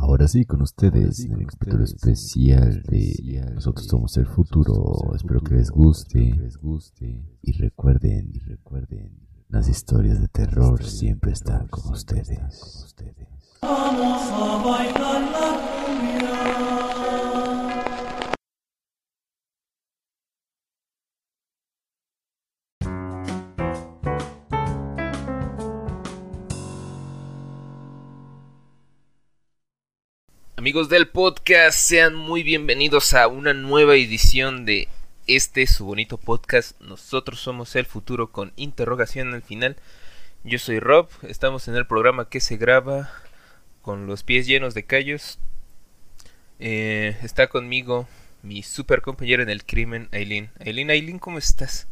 Ahora sí, con ustedes, en el capítulo especial de Nosotros somos el futuro. Espero que les guste. Y recuerden, y recuerden, las historias de terror siempre están con ustedes. Vamos a bailar Amigos del podcast, sean muy bienvenidos a una nueva edición de este su bonito podcast. Nosotros somos el futuro con interrogación al final. Yo soy Rob, estamos en el programa que se graba con los pies llenos de callos. Eh, está conmigo mi super compañero en el crimen, Aileen. Aileen, Aileen, ¿cómo estás?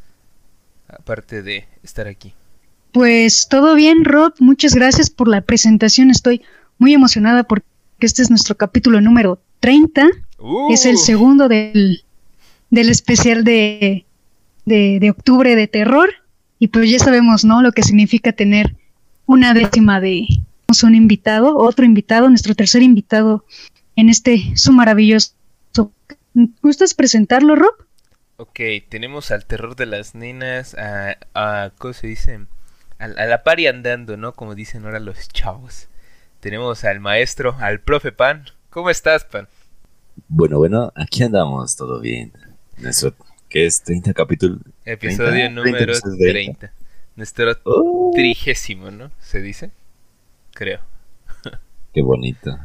Aparte de estar aquí. Pues todo bien, Rob. Muchas gracias por la presentación. Estoy muy emocionada porque este es nuestro capítulo número 30. Es el uh. segundo del, del especial de, de, octubre de terror. Y pues ya sabemos, ¿no? Lo que significa tener una décima de un invitado, otro invitado, nuestro tercer invitado en este su maravilloso. ¿Gustas presentarlo, Rob? Ok, tenemos al terror de las nenas, a, a ¿cómo se dice? A, a la pari andando, ¿no? Como dicen ahora los chavos tenemos al maestro, al profe Pan. ¿Cómo estás, Pan? Bueno, bueno, aquí andamos, todo bien. Nuestro, ¿qué es? ¿30 capítulo? Episodio número 30. Nuestro oh. trigésimo, ¿no? ¿Se dice? Creo. Qué bonito.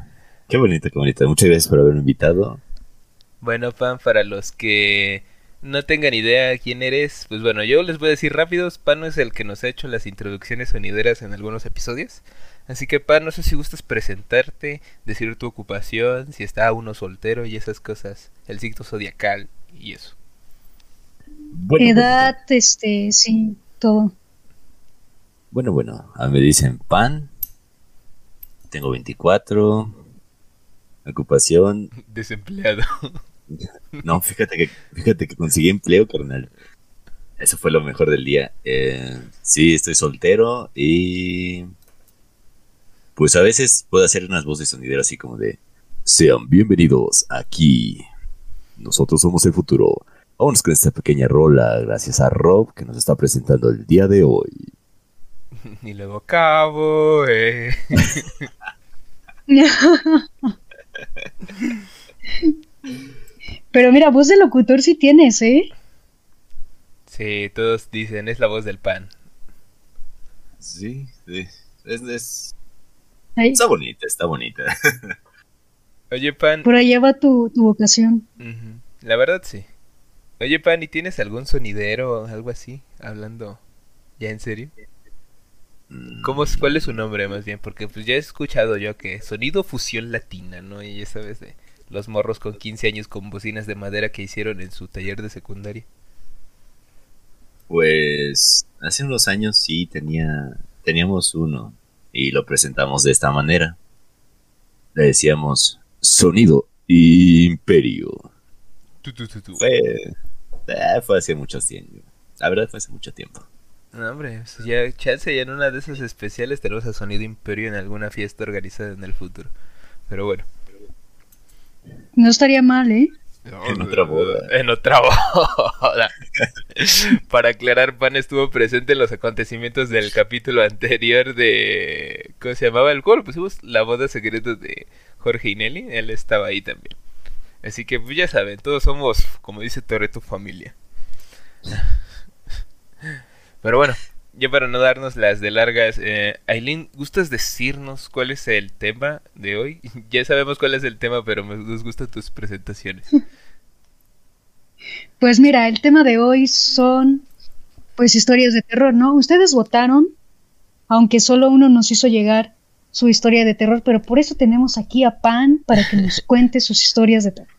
Qué bonito, qué bonito. Muchas gracias por haberme invitado. Bueno, Pan, para los que no tengan idea quién eres, pues bueno, yo les voy a decir rápido, Pan es el que nos ha hecho las introducciones sonideras en algunos episodios. Así que, pa, no sé si gustas presentarte, decir tu ocupación, si está uno soltero y esas cosas, el ciclo zodiacal y eso. Edad, este, sí, todo. Bueno, bueno, a mí me dicen pan, tengo 24, ocupación. Desempleado. No, fíjate que, fíjate que conseguí empleo, carnal. Eso fue lo mejor del día. Eh, sí, estoy soltero y pues a veces puedo hacer unas voces sonideras así como de, sean bienvenidos aquí. Nosotros somos el futuro. Vámonos con esta pequeña rola, gracias a Rob que nos está presentando el día de hoy. Y luego cabo, eh. Pero mira, voz de locutor sí tienes, ¿eh? Sí, todos dicen, es la voz del pan. Sí, sí. Es, Está bonita, está bonita. Oye, Pan. Por allá va tu, vocación. La verdad, sí. Oye, Pan, ¿y tienes algún sonidero o algo así? Hablando ya en serio. ¿Cómo es, ¿Cuál es su nombre más bien? Porque pues ya he escuchado yo que sonido fusión latina, ¿no? Y ya sabes de los morros con 15 años con bocinas de madera que hicieron en su taller de secundaria. Pues hace unos años sí tenía teníamos uno y lo presentamos de esta manera. Le decíamos Sonido Imperio. fue, eh, fue hace mucho tiempo. La verdad fue hace mucho tiempo. No, hombre, pues ya chance ya en una de esas especiales tenemos a Sonido Imperio en alguna fiesta organizada en el futuro. Pero bueno. No estaría mal, ¿eh? En otra boda. En otra boda. Para aclarar, Pan estuvo presente en los acontecimientos del capítulo anterior de. ¿Cómo se llamaba el cual Pusimos la boda secreta de Jorge y Nelly. Él estaba ahí también. Así que pues, ya saben, todos somos, como dice tu familia. Pero bueno, ya para no darnos las de largas, eh, Aileen, ¿gustas decirnos cuál es el tema de hoy? ya sabemos cuál es el tema, pero nos gustan tus presentaciones. Pues mira, el tema de hoy son pues historias de terror, ¿no? Ustedes votaron, aunque solo uno nos hizo llegar su historia de terror, pero por eso tenemos aquí a Pan para que nos cuente sus historias de terror.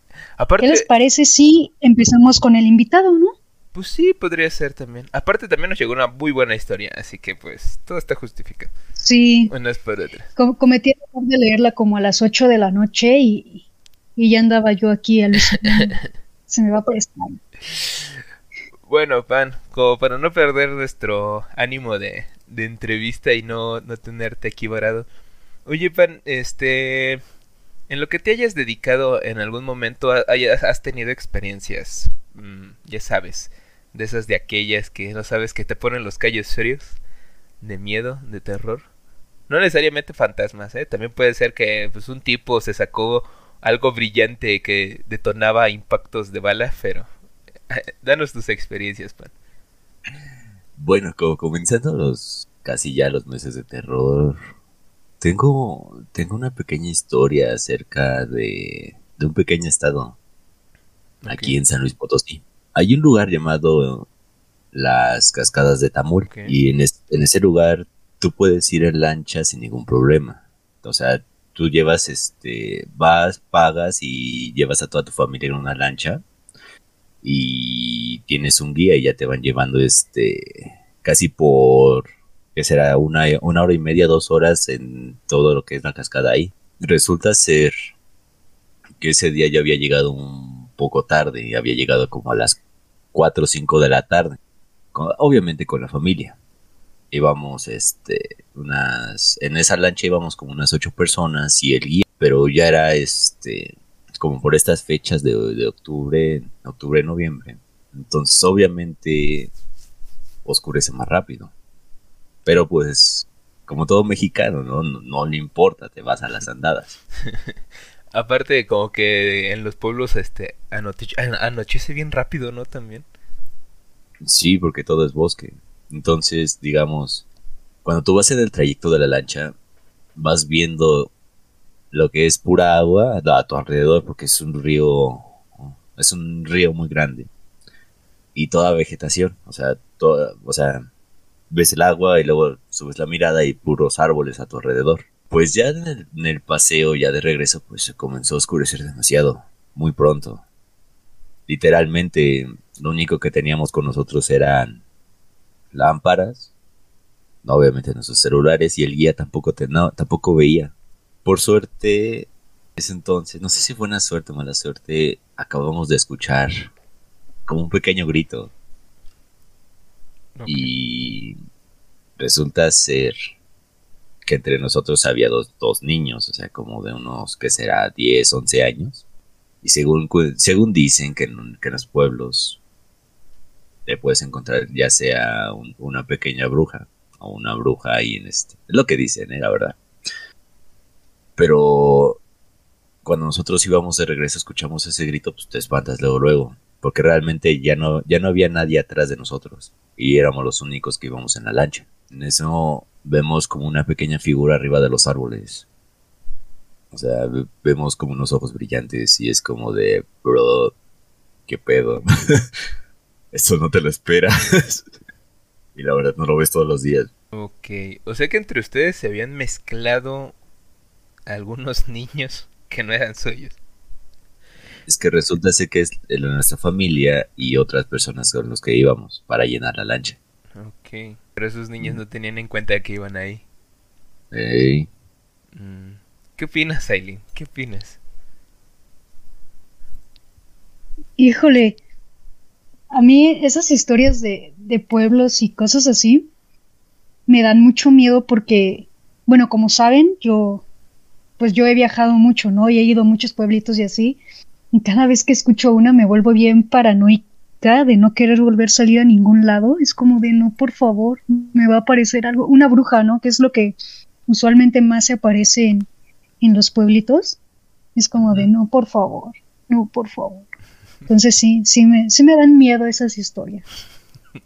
¿Qué les parece si empezamos con el invitado, no? Pues sí, podría ser también. Aparte también nos llegó una muy buena historia, así que pues todo está justificado. Sí. Unas por otras. cometí el error de leerla como a las 8 de la noche y, y ya andaba yo aquí alucinando. Se me va por Bueno, Pan, como para no perder nuestro ánimo de, de entrevista y no, no tenerte aquí varado. Oye, Pan, este... En lo que te hayas dedicado en algún momento, has tenido experiencias, mm, ya sabes, de esas de aquellas que no sabes que te ponen los callos serios, de miedo, de terror. No necesariamente fantasmas, ¿eh? También puede ser que pues, un tipo se sacó algo brillante que detonaba impactos de bala, pero danos tus experiencias, Pan. Bueno, como comenzando los casi ya los meses de terror, tengo tengo una pequeña historia acerca de, de un pequeño estado aquí en San Luis Potosí. Hay un lugar llamado las Cascadas de Tamul y en, en ese lugar tú puedes ir en lancha sin ningún problema. O sea, tú llevas, este, vas, pagas y llevas a toda tu familia en una lancha y tienes un guía y ya te van llevando, este, casi por, que será una, una hora y media, dos horas en todo lo que es la cascada ahí. Resulta ser que ese día ya había llegado un poco tarde, y había llegado como a las 4 o 5 de la tarde, obviamente con la familia. Íbamos este unas en esa lancha íbamos como unas ocho personas y el guía pero ya era este como por estas fechas de, octubre octubre noviembre. Entonces obviamente oscurece más rápido. Pero pues como todo mexicano no no, le importa te vas a las andadas aparte como que en los pueblos este anochece bien rápido no también. Sí porque todo es bosque. Entonces, digamos, cuando tú vas en el trayecto de la lancha, vas viendo lo que es pura agua a tu alrededor porque es un río es un río muy grande. Y toda vegetación o sea toda, o sea ves el agua y luego subes la mirada y puros árboles a tu alrededor pues ya en el, en el paseo ya de regreso pues se comenzó a oscurecer demasiado muy pronto literalmente lo único que teníamos con nosotros eran lámparas, obviamente nuestros celulares y el guía tampoco, te, tampoco veía. Por suerte, ese entonces, no sé si fue una suerte o mala suerte, acabamos de escuchar como un pequeño grito. Y resulta ser que entre nosotros había dos, dos, niños, o sea, como de unos, que será? 10, 11 años. Y según, según dicen que que en los pueblos te puedes encontrar ya sea una pequeña bruja o una bruja ahí en este. Es lo que dicen, ¿eh? la verdad. Pero cuando nosotros íbamos de regreso, escuchamos ese grito, pues te espantas luego, luego. Porque realmente ya no, ya no había nadie atrás de nosotros. Y éramos los únicos que íbamos en la lancha. En eso vemos como una pequeña figura arriba de los árboles. O sea, vemos como unos ojos brillantes y es como de, bro, qué pedo. Eso no te lo esperas. y la verdad no lo ves todos los días. Ok, o sea que entre ustedes se habían mezclado algunos niños que no eran suyos. Es que resulta ser que es de nuestra familia y otras personas con los que íbamos para llenar la lancha. Ok, pero esos niños no tenían en cuenta que iban ahí. Hey. Mm, ¿Qué opinas, Aileen? ¿Qué opinas? Híjole, a mí esas historias de, de pueblos y cosas así me dan mucho miedo porque, bueno, como saben, yo, pues yo he viajado mucho, ¿no? Y he ido a muchos pueblitos y así. Y cada vez que escucho una me vuelvo bien paranoica de no querer volver a salir a ningún lado. Es como de, no, por favor, me va a aparecer algo. Una bruja, ¿no? Que es lo que usualmente más se aparece en, en los pueblitos. Es como de, no, por favor, no, por favor. Entonces sí, sí me, sí me dan miedo esas historias.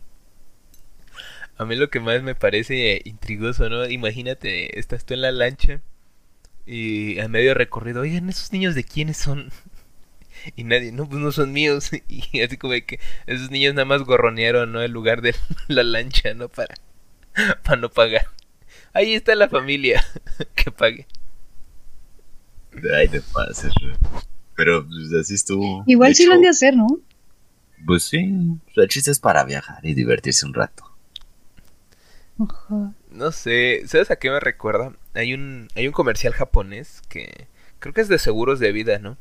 A mí lo que más me parece intrigoso, ¿no? Imagínate, estás tú en la lancha y a medio recorrido, oigan, ¿esos niños de quiénes son? Y nadie, no, pues no son míos. Y así como que esos niños nada más gorronearon, ¿no? El lugar de la lancha, ¿no? Para, para no pagar. Ahí está la familia que pague. Ay, te pases, pero pues, así estuvo. Igual sí lo han de hacer, ¿no? Pues sí, el chiste es para viajar y divertirse un rato. No sé, ¿sabes a qué me recuerda? Hay un, hay un comercial japonés que creo que es de seguros de vida, ¿no?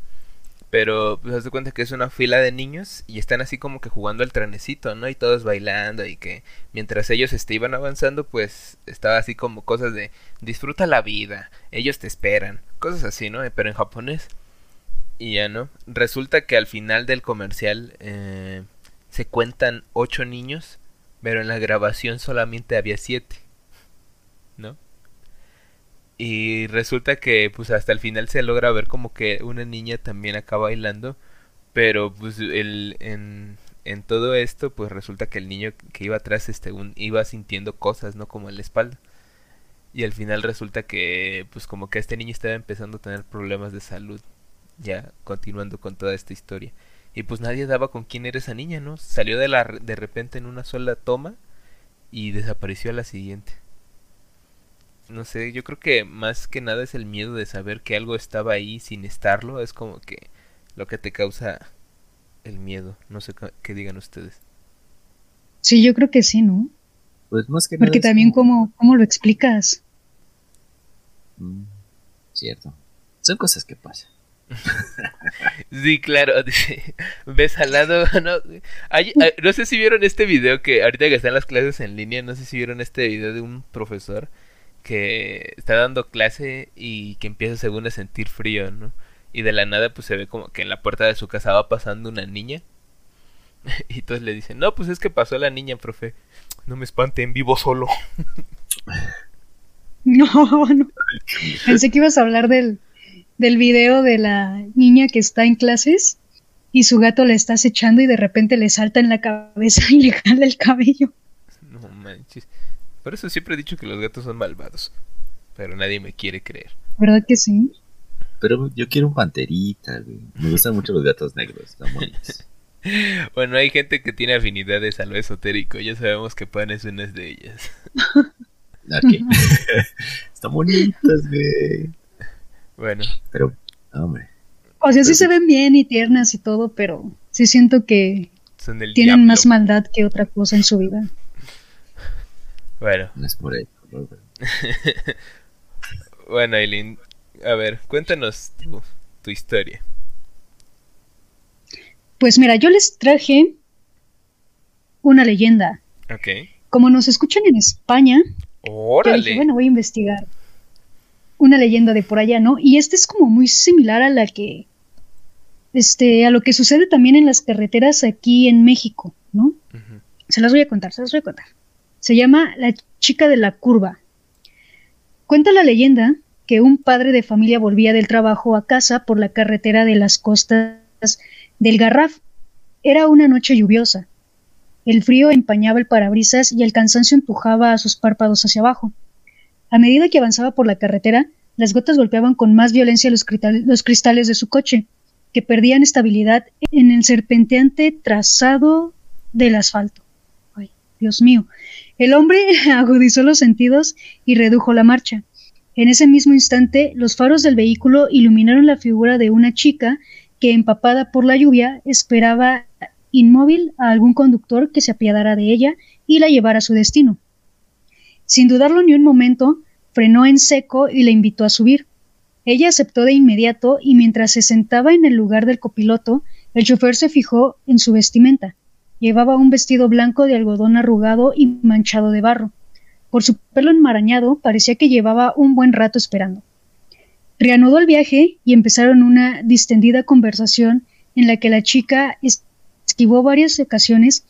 Pero pues haz de cuenta que es una fila de niños y están así como que jugando al trenecito, ¿no? Y todos bailando y que mientras ellos este, iban avanzando, pues estaba así como cosas de disfruta la vida, ellos te esperan, cosas así, ¿no? Pero en japonés. Y ya, ¿no? Resulta que al final del comercial eh, se cuentan ocho niños, pero en la grabación solamente había siete, ¿no? Y resulta que pues hasta el final se logra ver como que una niña también acaba bailando. Pero pues el, en, en todo esto pues resulta que el niño que iba atrás este, iba sintiendo cosas, ¿no? Como en la espalda. Y al final resulta que pues como que este niño estaba empezando a tener problemas de salud. Ya continuando con toda esta historia. Y pues nadie daba con quién era esa niña, ¿no? Salió de, la, de repente en una sola toma y desapareció a la siguiente no sé, yo creo que más que nada es el miedo de saber que algo estaba ahí sin estarlo, es como que lo que te causa el miedo, no sé qué digan ustedes. Sí, yo creo que sí, ¿no? Pues más que Porque también como... ¿cómo, lo explicas? Mm, cierto. Son cosas que pasan. sí, claro. Ves al lado. No, no sé si vieron este video que ahorita que están las clases en línea, no sé si vieron este video de un profesor que está dando clase y que empieza según a sentir frío, ¿no? Y de la nada pues se ve como que en la puerta de su casa va pasando una niña. y entonces le dicen, no, pues es que pasó la niña, profe. No me espante, en vivo solo. no, no. Pensé que ibas a hablar del, del video de la niña que está en clases y su gato le está acechando y de repente le salta en la cabeza y le jala el cabello. Por eso siempre he dicho que los gatos son malvados. Pero nadie me quiere creer. ¿Verdad que sí? Pero yo quiero un panterita, güey. Me gustan mucho los gatos negros, están bonitos. bueno, hay gente que tiene afinidades a lo esotérico. Ya sabemos que Pan es una de ellas. Ok. están bonitas, güey. Bueno. Pero, hombre. O sea, sí se ven bien y tiernas y todo, pero sí siento que tienen más maldad que otra cosa en su vida. Bueno. No es por ahí. bueno, Aileen, a ver, cuéntanos tu, historia. Pues mira, yo les traje una leyenda. Ok. Como nos escuchan en España, ¡Órale! dije, bueno, voy a investigar una leyenda de por allá, ¿no? Y esta es como muy similar a la que, este, a lo que sucede también en las carreteras aquí en México, ¿no? Se las voy a contar, se las voy a contar. Se llama La chica de la curva. Cuenta la leyenda que un padre de familia volvía del trabajo a casa por la carretera de las costas del Garraf. Era una noche lluviosa. El frío empañaba el parabrisas y el cansancio empujaba a sus párpados hacia abajo. A medida que avanzaba por la carretera, las gotas golpeaban con más violencia los, cristales de su coche, que perdían estabilidad en el serpenteante trazado del asfalto. Ay, Dios mío. El hombre agudizó los sentidos y redujo la marcha. En ese mismo instante, los faros del vehículo iluminaron la figura de una chica que, empapada por la lluvia, esperaba inmóvil a algún conductor que se apiadara de ella y la llevara a su destino. Sin dudarlo ni un momento, frenó en seco y le invitó a subir. Ella aceptó de inmediato y mientras se sentaba en el lugar del copiloto, el chofer se fijó en su vestimenta. Llevaba un vestido blanco de algodón arrugado y manchado de barro. Por su pelo enmarañado parecía que llevaba un buen rato esperando. Reanudó el viaje y empezaron una distendida conversación en la que la chica esquivó varias ocasiones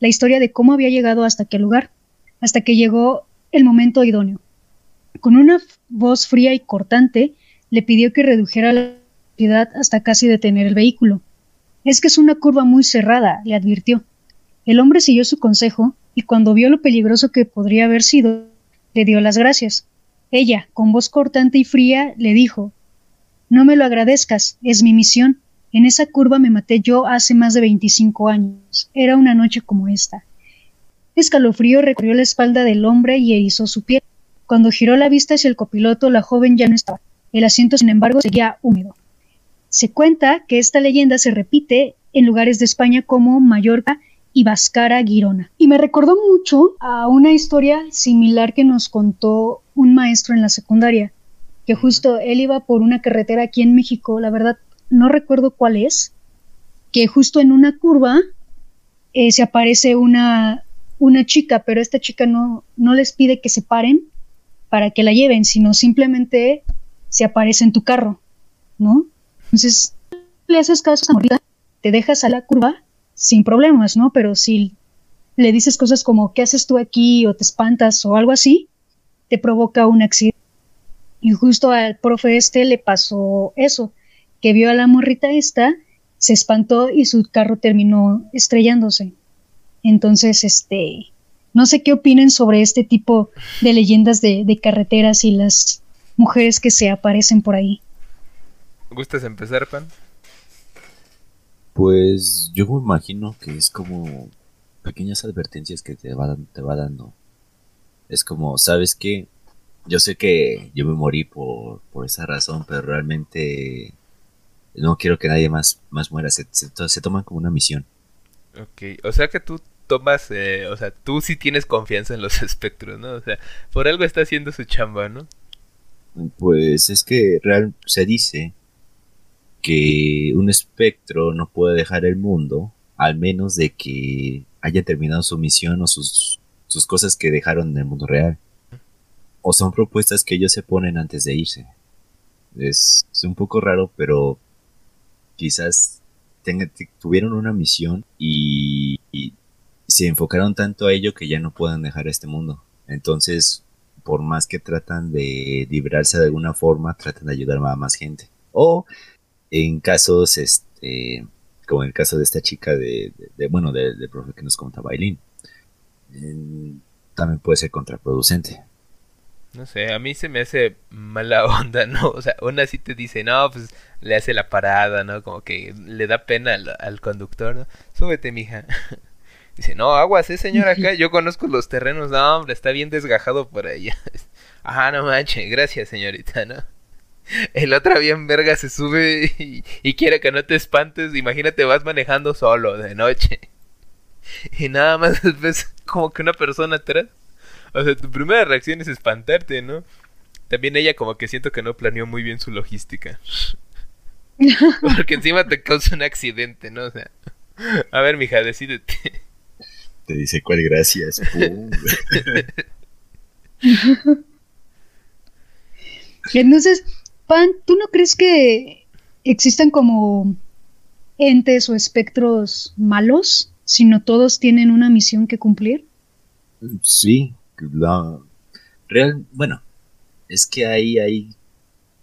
la historia de cómo había llegado hasta aquel lugar, hasta que llegó el momento idóneo. Con una voz fría y cortante, le pidió que redujera la velocidad hasta casi detener el vehículo. Es que es una curva muy cerrada, le advirtió. El hombre siguió su consejo y cuando vio lo peligroso que podría haber sido, le dio las gracias. Ella, con voz cortante y fría, le dijo No me lo agradezcas, es mi misión. En esa curva me maté yo hace más de veinticinco años. Era una noche como esta. Escalofrío recorrió la espalda del hombre y erizó su piel. Cuando giró la vista hacia el copiloto, la joven ya no estaba. El asiento, sin embargo, seguía húmedo. Se cuenta que esta leyenda se repite en lugares de España como Mallorca y Vascara Girona. Y me recordó mucho a una historia similar que nos contó un maestro en la secundaria, que justo él iba por una carretera aquí en México, la verdad no recuerdo cuál es, que justo en una curva eh, se aparece una, una chica, pero esta chica no, no les pide que se paren para que la lleven, sino simplemente se aparece en tu carro, ¿no? Entonces, le haces caso a te dejas a la curva sin problemas, ¿no? Pero si le dices cosas como, ¿qué haces tú aquí? o te espantas o algo así, te provoca un accidente. Y justo al profe este le pasó eso, que vio a la morrita esta, se espantó y su carro terminó estrellándose. Entonces, este, no sé qué opinen sobre este tipo de leyendas de, de carreteras y las mujeres que se aparecen por ahí. ¿Gustas empezar, Pan? Pues yo me imagino que es como pequeñas advertencias que te va, te va dando. Es como, ¿sabes qué? Yo sé que yo me morí por, por esa razón, pero realmente no quiero que nadie más, más muera. Se, se, toman como una misión. Ok, o sea que tú tomas, eh, o sea, tú sí tienes confianza en los espectros, ¿no? O sea, por algo está haciendo su chamba, ¿no? Pues es que real, se dice que un espectro no puede dejar el mundo al menos de que haya terminado su misión o sus, sus cosas que dejaron en el mundo real. O son propuestas que ellos se ponen antes de irse. Es, un poco raro, pero quizás tuvieron una misión y, se enfocaron tanto a ello que ya no puedan dejar este mundo. Entonces, por más que tratan de librarse de alguna forma, tratan de ayudar a más gente. O en casos, este, como en el caso de esta chica de, bueno, del de profe que nos contaba Aileen, también puede ser contraproducente. No sé, a mí se me hace mala onda, ¿no? O sea, una sí te dice, no, pues le hace la parada, ¿no? Como que le da pena al, conductor, ¿no? Súbete, mija. Dice, no, aguas, ¿eh, señor acá? Yo conozco los terrenos, no, hombre, está bien desgajado por allá. Ajá, no manches, gracias, señorita, ¿no? El otro bien verga se sube y, quiere que no te espantes. Imagínate, vas manejando solo de noche. Y nada más ves como que una persona atrás. O sea, tu primera reacción es espantarte, ¿no? También ella como que siento que no planeó muy bien su logística. Porque encima te causa un accidente, ¿no? O sea, a ver, mija, decídete. Te dice cuál gracias. Entonces, Pan, ¿tú no crees que existan como entes o espectros malos, sino todos tienen una misión que cumplir? Sí, real, bueno, es que ahí hay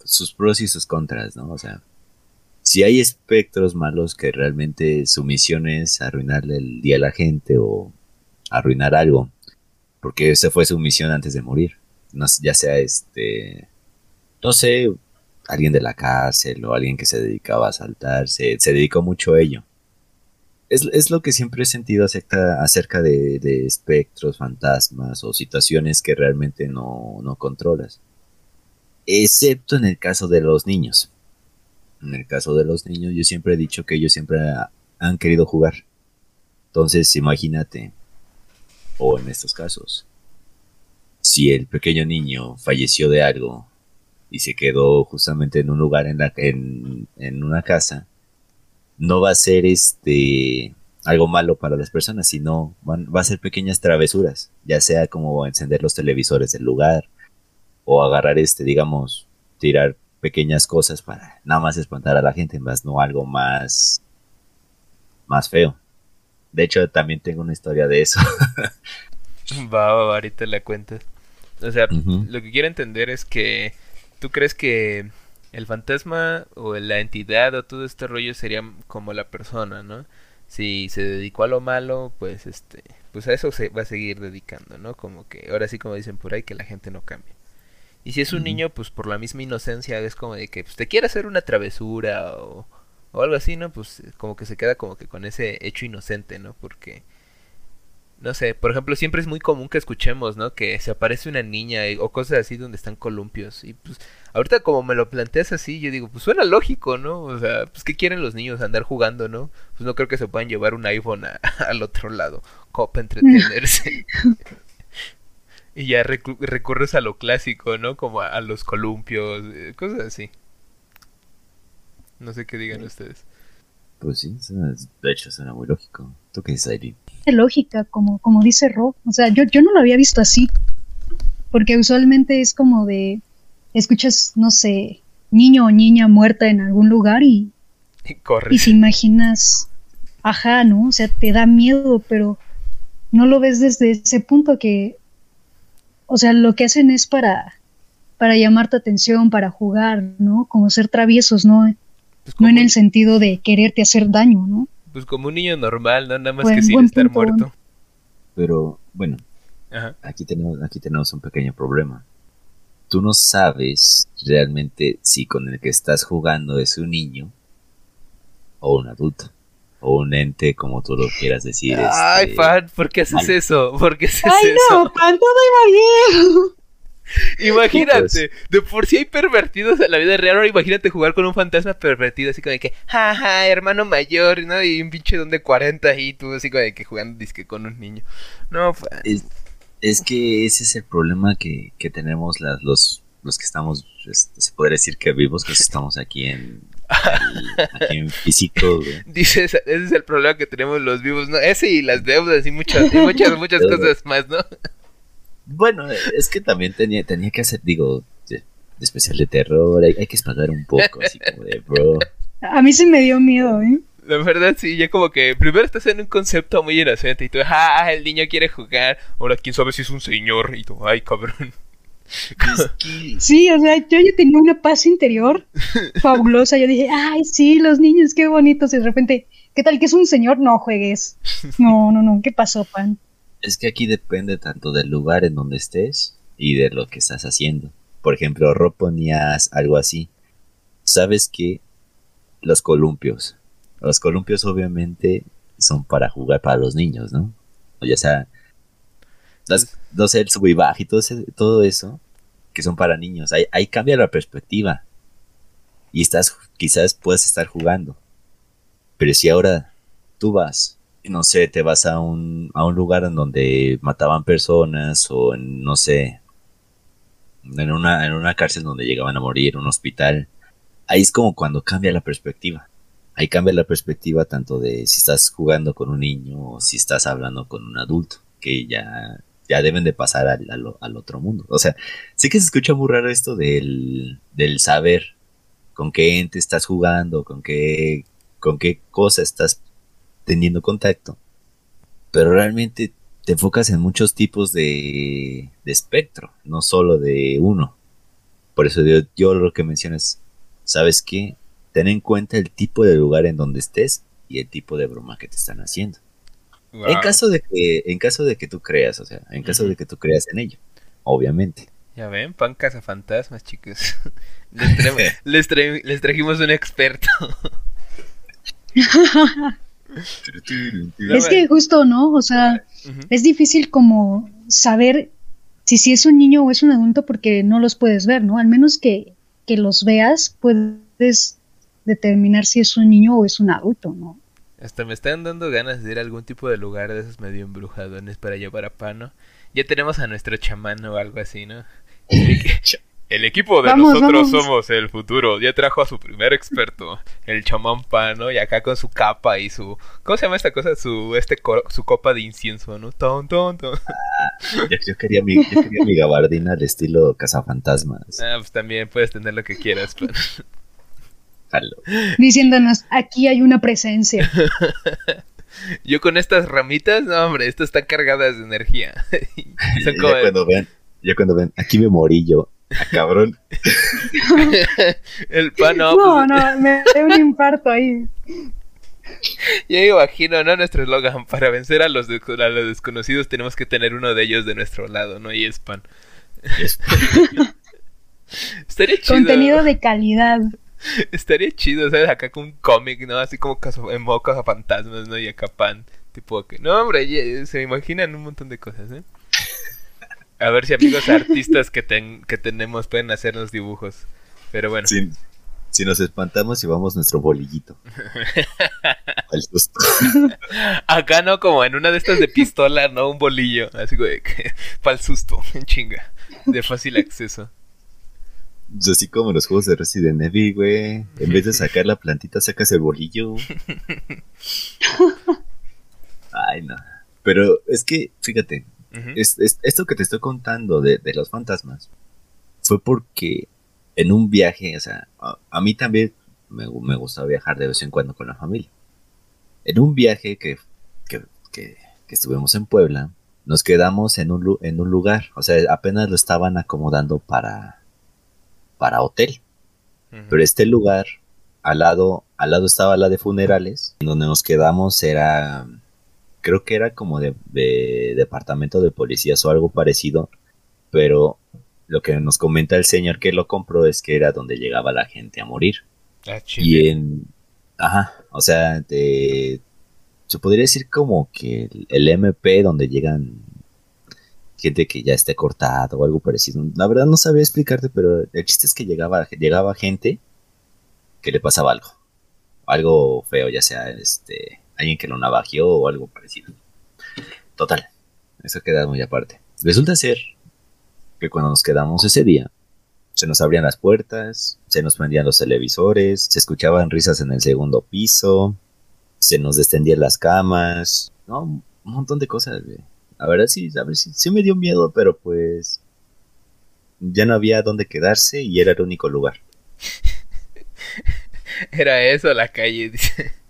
sus pros y sus contras, ¿no? O sea, si hay espectros malos que realmente su misión es arruinarle el día a la gente o arruinar algo, porque esa fue su misión antes de morir, no, ya sea este, no sé, alguien de la cárcel o alguien que se dedicaba a asaltar, se, dedicó mucho a ello. Es, lo que siempre he sentido acerca, acerca de, espectros, fantasmas o situaciones que realmente no, no controlas. Excepto en el caso de los niños. En el caso de los niños yo siempre he dicho que ellos siempre han querido jugar. Entonces imagínate, o en estos casos, si el pequeño niño falleció de algo y se quedó justamente en un lugar en, la, en, en una casa, no va a ser este algo malo para las personas, sino va a ser pequeñas travesuras, ya sea como encender los televisores del lugar o agarrar este, digamos, tirar pequeñas cosas para nada más espantar a la gente, más no algo más más feo. De hecho, también tengo una historia de eso. va, va, ahorita la cuenta. O sea, lo que quiero entender es que ¿Tú crees que el fantasma o la entidad o todo este rollo sería como la persona, ¿no? Si se dedicó a lo malo, pues este, pues a eso se va a seguir dedicando, ¿no? Como que ahora sí como dicen por ahí que la gente no cambia. Y si es un niño, pues por la misma inocencia es como de que pues, te quiere hacer una travesura o, o algo así, ¿no? Pues como que se queda como que con ese hecho inocente, ¿no? Porque no sé, por ejemplo, siempre es muy común que escuchemos, ¿no? Que se aparece una niña o cosas así donde están columpios. Y pues, ahorita como me lo planteas así, yo digo, pues suena lógico, ¿no? O sea, pues, ¿qué quieren los niños? Andar jugando, ¿no? Pues no creo que se puedan llevar un iPhone al otro lado, como para entretenerse. y ya recurres a lo clásico, ¿no? Como a, los columpios, eh, cosas así. No sé qué digan ustedes. Pues sí, de hecho suena muy lógico. ¿Tú qué dices, Aileen? Lógica, como, como dice Ro. O sea, yo, yo no lo había visto así. Porque usualmente es como de, escuchas, no sé, niño o niña muerta en algún lugar y, y, y te imaginas, ajá, ¿no? O sea, te da miedo, pero no lo ves desde ese punto que, o sea, lo que hacen es para, para llamar tu atención, para jugar, ¿no? Como ser traviesos, ¿no? Pues no en el sentido de quererte hacer daño, ¿no? Pues como un niño normal, ¿no? Nada más que sin estar muerto. Pero, bueno, Aquí, tenemos, aquí tenemos un pequeño problema. Tú no sabes realmente si con el que estás jugando es un niño o un adulto. O un ente, como tú lo quieras decir. Ay, este, Fan, ¿por qué haces eso? ¿Por qué haces Ay, no, Fan, todo iba bien. Imagínate, de por sí hay pervertidos en la vida real, ahora imagínate jugar con un fantasma pervertido, así como de que, jaja, hermano mayor, ¿no? Y un pinche don de 40 y tú así como de que jugando disque con un niño. No, es, es, que ese es el problema que, que tenemos las, los, los que estamos, este, se puede decir que vivos, que estamos aquí en, aquí en físico. Dices, ese es el problema que tenemos los vivos, ¿no? Ese y las deudas y muchas, y muchas, muchas cosas más, ¿no? Bueno, es que también tenía, tenía que hacer, digo, de, especial de terror, hay, que espagar un poco, así como de, bro. A mí sí me dio miedo, ¿eh? La verdad, sí, ya como que primero estás en un concepto muy inocente y tú, ah, el niño quiere jugar, ahora quién sabe si es un señor, y tú, ay, cabrón. Sí, o sea, yo ya tenía una paz interior fabulosa. Yo dije, ay, sí, los niños, qué bonitos. Y de repente, ¿qué tal que es un señor? No juegues. No, no, no, ¿qué pasó, pan? Es que aquí depende tanto del lugar en donde estés y de lo que estás haciendo. Por ejemplo, Rob ponías algo así. Sabes que los columpios. Los columpios obviamente son para jugar para los niños, ¿no? O ya sea, las, no sé, el sub y baja y todo, todo eso, que son para niños. Ahí, ahí cambia la perspectiva. Y estás, quizás puedas estar jugando. Pero si ahora tú vas no sé, te vas a un, a un lugar en donde mataban personas o en, no sé, en una, en una cárcel donde llegaban a morir, un hospital. Ahí es como cuando cambia la perspectiva. Ahí cambia la perspectiva tanto de si estás jugando con un niño o si estás hablando con un adulto, que ya, ya deben de pasar al, al, otro mundo. O sea, sí que se escucha muy raro esto del, del saber con qué ente estás jugando, con qué, con qué cosa estás teniendo contacto, pero realmente te enfocas en muchos tipos de, de espectro, no solo de uno. Por eso yo, lo que menciono es, ¿sabes qué? Ten en cuenta el tipo de lugar en donde estés y el tipo de broma que te están haciendo. En caso de que, en caso de que tú creas, o sea, en caso de que tú creas en ello, obviamente. Ya ven, pan fantasmas chicos. les, les trajimos un experto. es que justo, ¿no? O sea, es difícil como saber si, si es un niño o es un adulto porque no los puedes ver, ¿no? Al menos que, que los veas, puedes determinar si es un niño o es un adulto, ¿no? Hasta me están dando ganas de ir a algún tipo de lugar de esos medio embrujadones para llevar a Pano. Ya tenemos a nuestro chamán o algo así, ¿no? El equipo de nosotros somos el futuro. Ya trajo a su primer experto, el chamán pano, y acá con su capa y su. ¿Cómo se llama esta cosa? Su este su copa de incienso, ¿no? Ton, ton, ton. Ah, yo, quería mi, yo quería mi gabardina al estilo cazafantasmas. Ah, pues también puedes tener lo que quieras, pan. Diciéndonos, aquí hay una presencia. Yo con estas ramitas, no, hombre, estas están cargadas de energía. ya cuando ven, ya cuando ven, aquí me morí yo. Ah, cabrón. el pan no. No, no, me da un infarto ahí. Yo imagino, ¿no? Nuestro eslogan, para vencer a los, los desconocidos tenemos que tener uno de ellos de nuestro lado, ¿no? Y es pan. Estaría chido. Contenido de calidad. Estaría chido, ¿sabes? Acá con un cómic, ¿no? Así como caso, en modo a fantasmas, ¿no? Y acá pan. Tipo que... No, hombre, se imaginan un montón de cosas, ¿eh? A ver si amigos artistas que, que tenemos pueden hacernos dibujos. Pero bueno. si nos espantamos y vamos nuestro bolillito. Al susto. Acá no, como en una de estas de pistola, ¿no? Un bolillo. Así que, para el susto, en chinga. De fácil acceso. Pues así como en los juegos de Resident Evil, güey. En vez de sacar la plantita, sacas el bolillo. Ay, no. Pero es que, fíjate, es, esto que te estoy contando de, los fantasmas fue porque en un viaje, o sea, a, mí también me, me, gusta viajar de vez en cuando con la familia. En un viaje que, que, que, estuvimos en Puebla, nos quedamos en un, en un lugar, o sea, apenas lo estaban acomodando para, para hotel. Pero este lugar, al lado, al lado estaba la de funerales, donde nos quedamos era creo que era como de, departamento de policías o algo parecido, pero lo que nos comenta el señor que lo compró es que era donde llegaba la gente a morir. Ah, y en, ajá, o sea, se podría decir como que el, MP donde llegan gente que ya esté cortada o algo parecido. La verdad no sabía explicarte, pero el chiste es que llegaba, llegaba gente que le pasaba algo. Algo feo, ya sea este alguien que lo navajeó o algo parecido. Total, eso queda muy aparte. Resulta ser que cuando nos quedamos ese día, se nos abrían las puertas, se nos prendían los televisores, se escuchaban risas en el segundo piso, se nos descendían las camas, no, un montón de cosas. A ver sí, a ver, sí, sí me dio miedo, pero pues ya no había dónde quedarse y era el único lugar. era eso la calle, dice.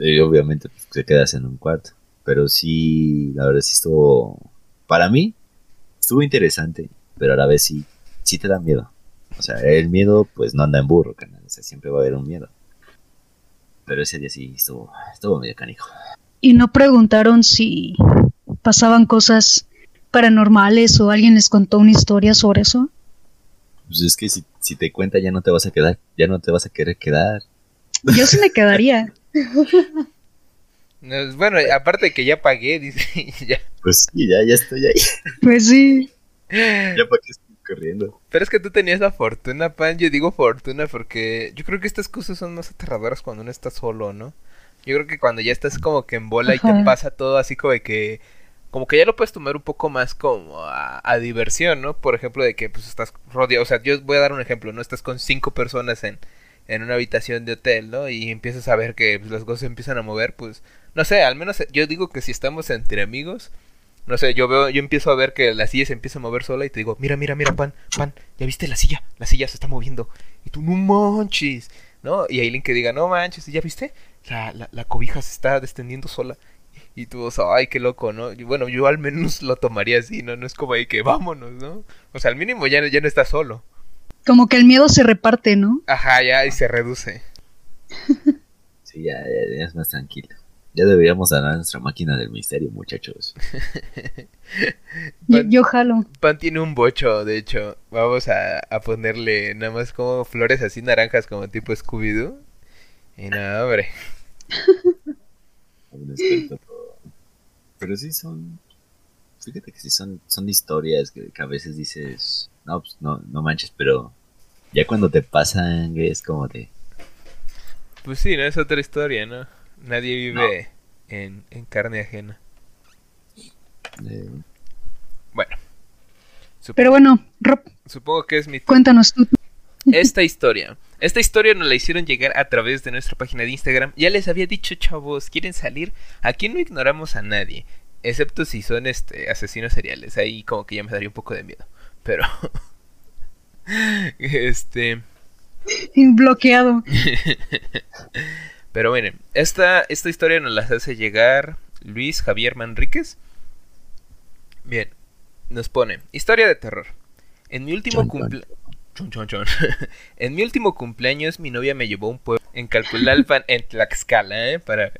Y obviamente pues, te quedas en un cuarto. Pero sí, la verdad sí estuvo, para mí, estuvo interesante, pero a la vez sí, sí te da miedo. O sea, el miedo pues no anda en burro, canal. O sea, siempre va a haber un miedo. Pero ese día sí estuvo, estuvo medio canijo. ¿Y no preguntaron si pasaban cosas paranormales o alguien les contó una historia sobre eso? Pues es que si, si te cuenta ya no te vas a quedar, ya no te vas a querer quedar. Yo sí me quedaría. bueno, aparte que ya pagué, dice, ya. Pues sí, ya, ya estoy ahí. Pues sí. Ya para qué estoy corriendo. Pero es que tú tenías la fortuna, pan. Yo digo fortuna porque yo creo que estas cosas son más aterradoras cuando uno está solo, ¿no? Yo creo que cuando ya estás como que en bola y te pasa todo así como de que como que ya lo puedes tomar un poco más como a, a, diversión, ¿no? Por ejemplo, de que pues estás rodeado, o sea, yo voy a dar un ejemplo, ¿no? Estás con cinco personas en, en una habitación de hotel, ¿no? Y empiezas a ver que pues, las cosas empiezan a mover, pues, no sé, al menos yo digo que si estamos entre amigos, no sé, yo veo, yo empiezo a ver que la silla se empieza a mover sola y te digo, mira, mira, mira, pan, pan, ¿ya viste la silla? La silla se está moviendo. Y tú, no manches, ¿no? Y Aileen que diga, no manches, ¿ya viste? La, la, la cobija se está descendiendo sola. Y tú, o sea, ay, qué loco, ¿no? Y bueno, yo al menos lo tomaría así, ¿no? No es como ahí que vámonos, ¿no? O sea, al mínimo ya, ya no está solo. Como que el miedo se reparte, ¿no? Ajá, ya, y se reduce. sí, ya, ya, es más tranquilo. Ya deberíamos ganar nuestra máquina del misterio, muchachos. yo, jalo. Pan tiene un bocho, de hecho. Vamos a, a ponerle nada más como flores así naranjas como tipo Scooby-Doo. Y nada, hombre. Pero sí son... Fíjate que sí son, son historias que a veces dices no, pues no, no manches, pero ya cuando te pasan, es como de... Pues sí, no es otra historia, ¿no? Nadie vive en, en, carne ajena. Bueno. pero bueno, Rob. Supongo que es mi... Cuéntanos tú. Esta historia. Esta historia nos la hicieron llegar a través de nuestra página de Instagram. Ya les había dicho, chavos, ¿quieren salir? Aquí no ignoramos a nadie. Excepto si son este asesinos seriales. Ahí como que ya me daría un poco de miedo. Pero. este. Bloqueado. Pero miren, esta, esta historia nos la hace llegar Luis Javier Manríquez. Bien, nos pone: Historia de terror. En mi último cumpleaños. en mi último cumpleaños, mi novia me llevó a un pueblo en Calculalpan, en Tlaxcala, ¿eh? para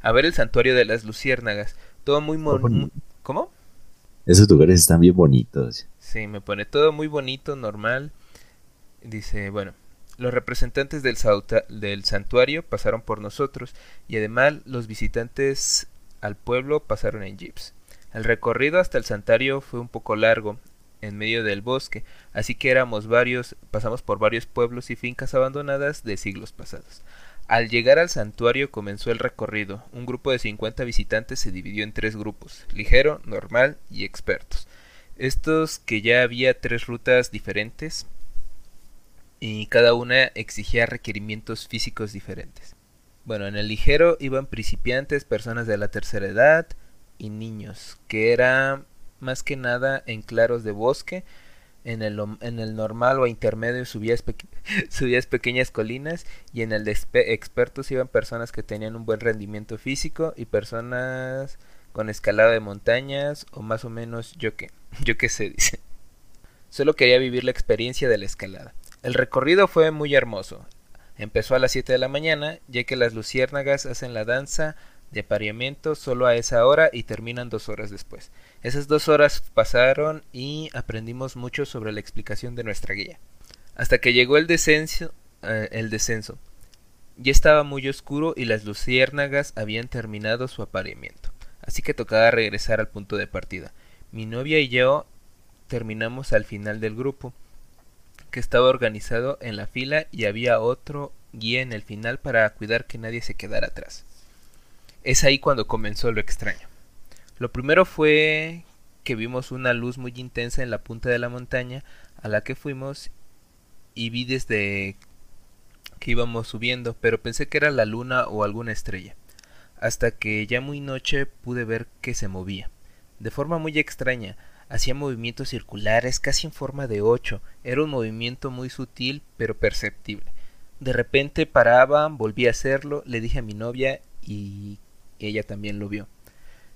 a ver el santuario de las luciérnagas. Todo muy. ¿Cómo? Esos lugares están bien bonitos. Sí, me pone todo muy bonito, normal. Dice, bueno, los representantes del, del santuario pasaron por nosotros y además los visitantes al pueblo pasaron en jeeps. El recorrido hasta el santuario fue un poco largo, en medio del bosque, así que éramos varios, pasamos por varios pueblos y fincas abandonadas de siglos pasados. Al llegar al santuario comenzó el recorrido. Un grupo de 50 visitantes se dividió en tres grupos, ligero, normal y expertos. Estos que ya había tres rutas diferentes y cada una exigía requerimientos físicos diferentes. Bueno, en el ligero iban principiantes, personas de la tercera edad y niños, que era más que nada en claros de bosque. En el, en el normal o intermedio subías, subías pequeñas colinas y en el de expertos iban personas que tenían un buen rendimiento físico y personas con escalada de montañas o más o menos yo que yo qué sé dice. Solo quería vivir la experiencia de la escalada. El recorrido fue muy hermoso. Empezó a las 7 de la mañana, ya que las luciérnagas hacen la danza de apareamiento solo a esa hora y terminan dos horas después. Esas dos horas pasaron y aprendimos mucho sobre la explicación de nuestra guía. Hasta que llegó el descenso, eh, el descenso. Ya estaba muy oscuro y las luciérnagas habían terminado su apareamiento, así que tocaba regresar al punto de partida. Mi novia y yo terminamos al final del grupo que estaba organizado en la fila y había otro guía en el final para cuidar que nadie se quedara atrás. Es ahí cuando comenzó lo extraño. Lo primero fue que vimos una luz muy intensa en la punta de la montaña a la que fuimos y vi desde que íbamos subiendo, pero pensé que era la luna o alguna estrella, hasta que ya muy noche pude ver que se movía, de forma muy extraña, Hacía movimientos circulares casi en forma de ocho. Era un movimiento muy sutil pero perceptible. De repente paraba, volví a hacerlo, le dije a mi novia y ella también lo vio.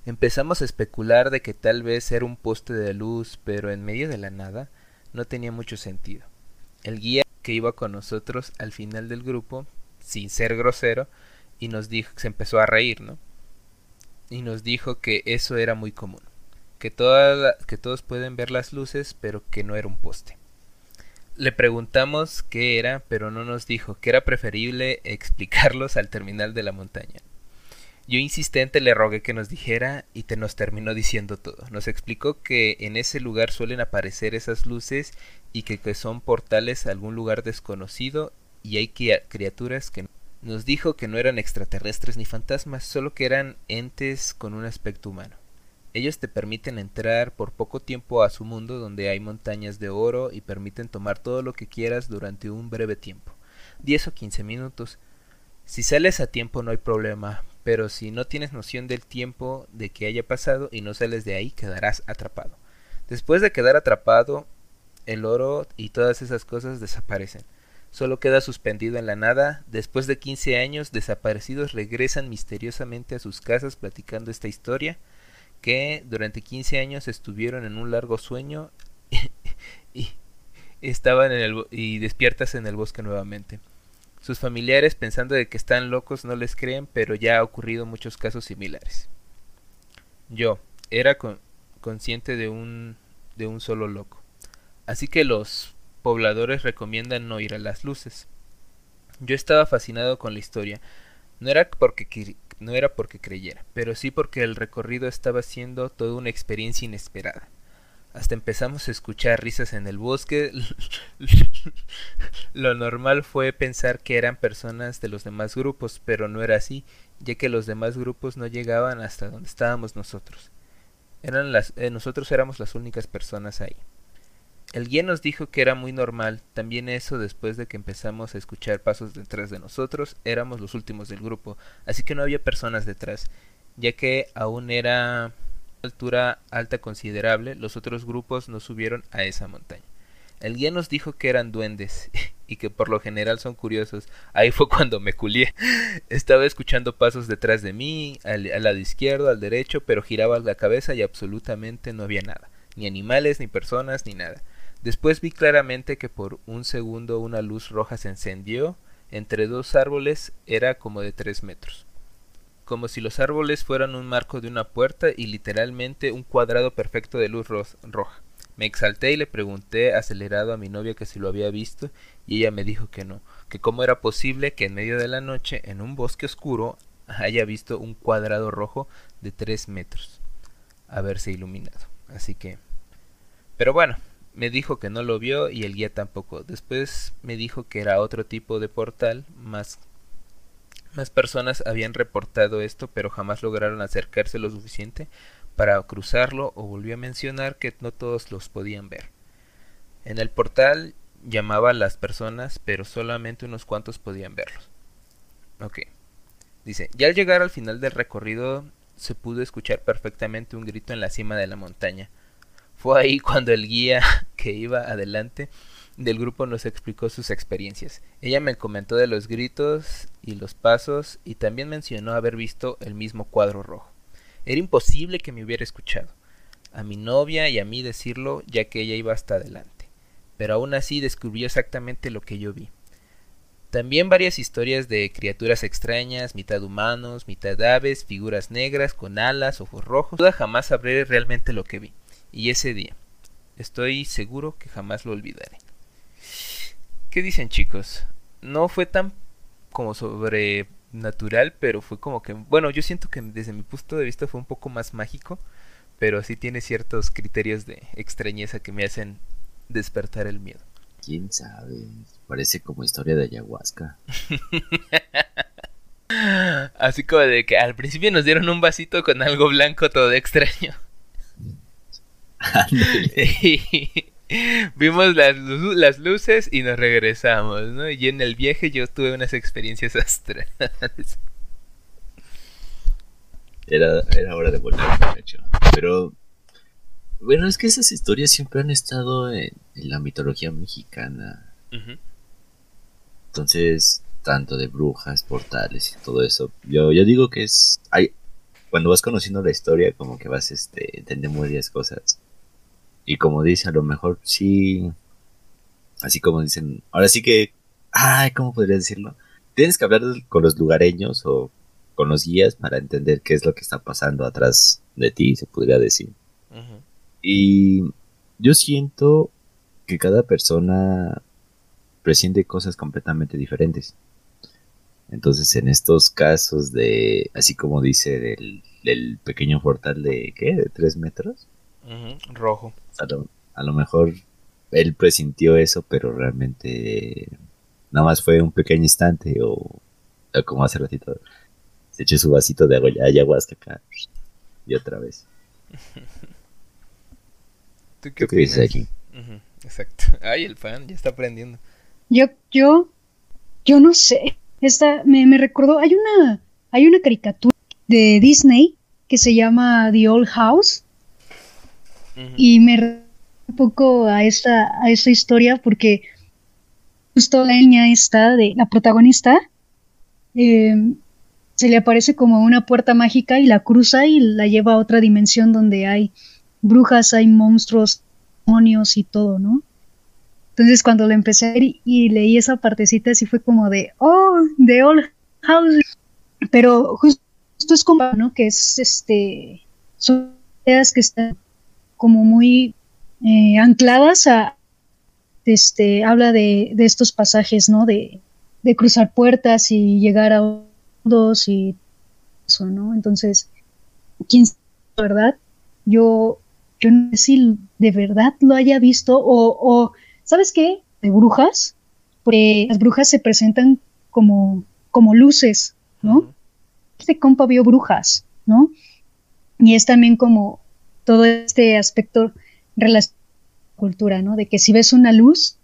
Empezamos a especular de que tal vez era un poste de luz, pero en medio de la nada no tenía mucho sentido. El guía que iba con nosotros al final del grupo, sin ser grosero, y nos dijo, se empezó a reír, ¿no? Y nos dijo que eso era muy común que, que todos pueden ver las luces, pero que no era un poste. Le preguntamos qué era, pero no nos dijo que era preferible explicarlos al terminal de la montaña. Yo insistente le rogué que nos dijera y te nos terminó diciendo todo. Nos explicó que en ese lugar suelen aparecer esas luces y que, que son portales a algún lugar desconocido y hay criaturas que nos dijo que no eran extraterrestres ni fantasmas, solo que eran entes con un aspecto humano. Ellos te permiten entrar por poco tiempo a su mundo donde hay montañas de oro y permiten tomar todo lo que quieras durante un breve tiempo, 10 o 15 minutos. Si sales a tiempo no hay problema, pero si no tienes noción del tiempo de que haya pasado y no sales de ahí quedarás atrapado. Después de quedar atrapado, el oro y todas esas cosas desaparecen. Solo queda suspendido en la nada. Después de 15 años, desaparecidos regresan misteriosamente a sus casas platicando esta historia que durante 15 años estuvieron en un largo sueño y estaban en el y despiertas en el bosque nuevamente. Sus familiares, pensando de que están locos, no les creen, pero ya ha ocurrido muchos casos similares. Yo era consciente de un de un solo loco. Así que los pobladores recomiendan no ir a las luces. Yo estaba fascinado con la historia. No era porque no era porque creyera, pero sí porque el recorrido estaba siendo toda una experiencia inesperada. Hasta empezamos a escuchar risas en el bosque. Lo normal fue pensar que eran personas de los demás grupos, pero no era así, ya que los demás grupos no llegaban hasta donde estábamos nosotros. Eran las, eh, nosotros éramos las únicas personas ahí. El guía nos dijo que era muy normal, también eso después de que empezamos a escuchar pasos detrás de nosotros, éramos los últimos del grupo, así que no había personas detrás, ya que aún era altura alta considerable, los otros grupos no subieron a esa montaña. El guía nos dijo que eran duendes y que por lo general son curiosos. Ahí fue cuando me culié. Estaba escuchando pasos detrás de mí, al, al lado izquierdo, al derecho, pero giraba la cabeza y absolutamente no había nada. Ni animales, ni personas, ni nada. Después vi claramente que por un segundo una luz roja se encendió entre dos árboles era como de tres metros. Como si los árboles fueran un marco de una puerta y literalmente un cuadrado perfecto de luz roja. Me exalté y le pregunté acelerado a mi novia que si lo había visto y ella me dijo que no, que cómo era posible que en medio de la noche en un bosque oscuro haya visto un cuadrado rojo de tres metros haberse iluminado. Así que... Pero bueno, me dijo que no lo vio y el guía tampoco. Después me dijo que era otro tipo de portal, más más personas habían reportado esto, pero jamás lograron acercarse lo suficiente para cruzarlo o volvió a mencionar que no todos los podían ver. En el portal llamaba a las personas, pero solamente unos cuantos podían verlos. Ok. Dice, ya al llegar al final del recorrido se pudo escuchar perfectamente un grito en la cima de la montaña. Fue ahí cuando el guía que iba adelante del grupo nos explicó sus experiencias. Ella me comentó de los gritos y los pasos y también mencionó haber visto el mismo cuadro rojo. Era imposible que me hubiera escuchado. A mi novia y a mí decirlo ya que ella iba hasta adelante. Pero aún así descubrió exactamente lo que yo vi. También varias historias de criaturas extrañas, mitad humanos, mitad aves, figuras negras con alas, ojos rojos. Duda jamás sabré realmente lo que vi. Y ese día, estoy seguro que jamás lo olvidaré. ¿Qué dicen chicos? No fue tan como sobrenatural, pero fue como que, bueno, yo siento que desde mi punto de vista fue un poco más mágico, pero sí tiene ciertos criterios de extrañeza que me hacen despertar el miedo. ¿Quién sabe? Parece como historia de ayahuasca. Así como de que al principio nos dieron un vasito con algo blanco todo extraño. Vimos las, las, luces y nos regresamos, ¿no? Y en el viaje yo tuve unas experiencias astrales. Era, era hora de volver, hecho. Pero, bueno, es que esas historias siempre han estado en, la mitología mexicana. Entonces, tanto de brujas, portales y todo eso. Yo, yo digo que es... Hay, cuando vas conociendo la historia, como que vas este, entendiendo varias cosas. Y como dice, a lo mejor sí. Así como dicen. Ahora sí que. Ay, ¿cómo podría decirlo? Tienes que hablar con los lugareños o con los guías para entender qué es lo que está pasando atrás de ti, se podría decir. Y yo siento que cada persona presiente cosas completamente diferentes. Entonces, en estos casos de, así como dice, del, del pequeño portal de, ¿qué? ¿De tres metros? Rojo. A lo, mejor él presintió eso, pero realmente nada más fue un pequeño instante o, como hace ratito se echó su vasito de agua ayahuasca acá y otra vez. ¿Tú qué, dices aquí? Exacto. Ay, el fan ya está aprendiendo. Yo, yo, yo no sé. Esta me, me recordó. Hay una, hay una caricatura de Disney que se llama The Old House y me un poco a esta, a esta historia porque justo la niña esta, de la protagonista, em, se le aparece como una puerta mágica y la cruza y la lleva a otra dimensión donde hay brujas, hay monstruos, demonios y todo, ¿no? Entonces cuando lo empecé y, leí esa partecita así fue como de, oh, The Old House. Pero justo es como, ¿no? Que es este, son ideas que están como muy eh, ancladas a, este, habla de, de estos pasajes, ¿no? De, de, cruzar puertas y llegar a dos y eso, ¿no? Entonces, quién sabe, ¿verdad? Yo, yo no sé si de verdad lo haya visto o, o ¿sabes qué? De brujas, porque las brujas se presentan como, como luces, ¿no? Este compa vio brujas, ¿no? Y es también como todo este aspecto relacionado con la cultura, ¿no? De que si ves una luz,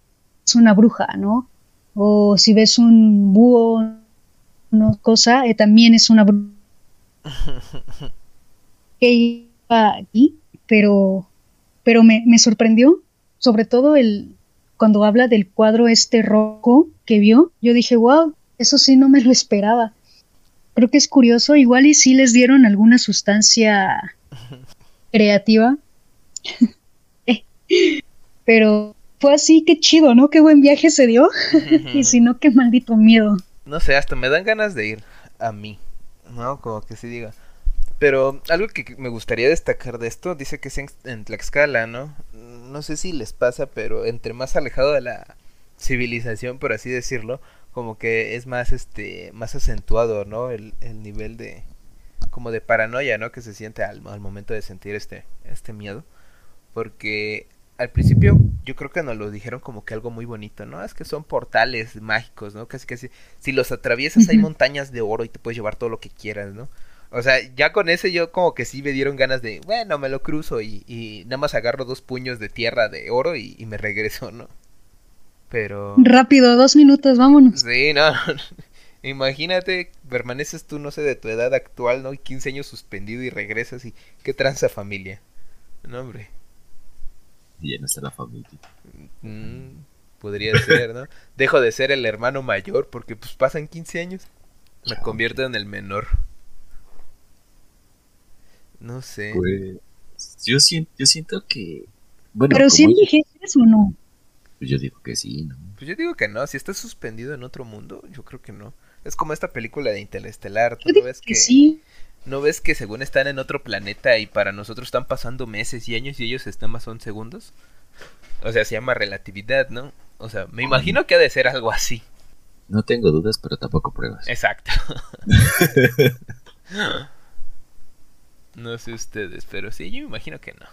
es una bruja, ¿no? O si ves un búho, una cosa, eh, también es una bruja. que iba aquí, pero, pero me, me sorprendió, sobre todo el cuando habla del cuadro este rojo que vio, yo dije, wow, eso sí no me lo esperaba. Creo que es curioso, igual y sí les dieron alguna sustancia creativa. Pero fue así, qué chido, ¿no? Qué buen viaje se dio. y si no, qué maldito miedo. No sé, hasta me dan ganas de ir a mí, ¿no? Como que sí diga. Pero algo que me gustaría destacar de esto, dice que es en, Tlaxcala, ¿no? No sé si les pasa, pero entre más alejado de la civilización, por así decirlo, como que es más, este, más acentuado, ¿no? El, el nivel de, como de paranoia, ¿no? Que se siente al, momento de sentir este, este miedo. Porque al principio yo creo que nos lo dijeron como que algo muy bonito, ¿no? Es que son portales mágicos, ¿no? Casi casi si los atraviesas hay montañas de oro y te puedes llevar todo lo que quieras, ¿no? O sea, ya con ese yo como que sí me dieron ganas de, bueno, me lo cruzo y, y nada más agarro dos puños de tierra de oro y, y me regreso, ¿no? Pero... Rápido, dos minutos, vámonos. Sí, no. Imagínate, permaneces tú, no sé, de tu edad actual, ¿no? Y 15 años suspendido y regresas y... ¿Qué tranza familia? No, hombre. No está la familia. Mm, podría ser, ¿no? Dejo de ser el hermano mayor porque pues pasan 15 años. Me convierto en el menor. No sé. Pues, yo, siento, yo siento que... Bueno, Pero si envejeces o no. pues yo digo que sí, ¿no? Pues yo digo que no, si estás suspendido en otro mundo, yo creo que no. Es como esta película de Interestelar, ¿tú no ves que que sí. no ves que según están en otro planeta y para nosotros están pasando meses y años y ellos están más son segundos? O sea, se llama relatividad, ¿no? O sea, me imagino que ha de ser algo así. No tengo dudas, pero tampoco pruebas. Exacto. no sé ustedes, pero sí, yo me imagino que no.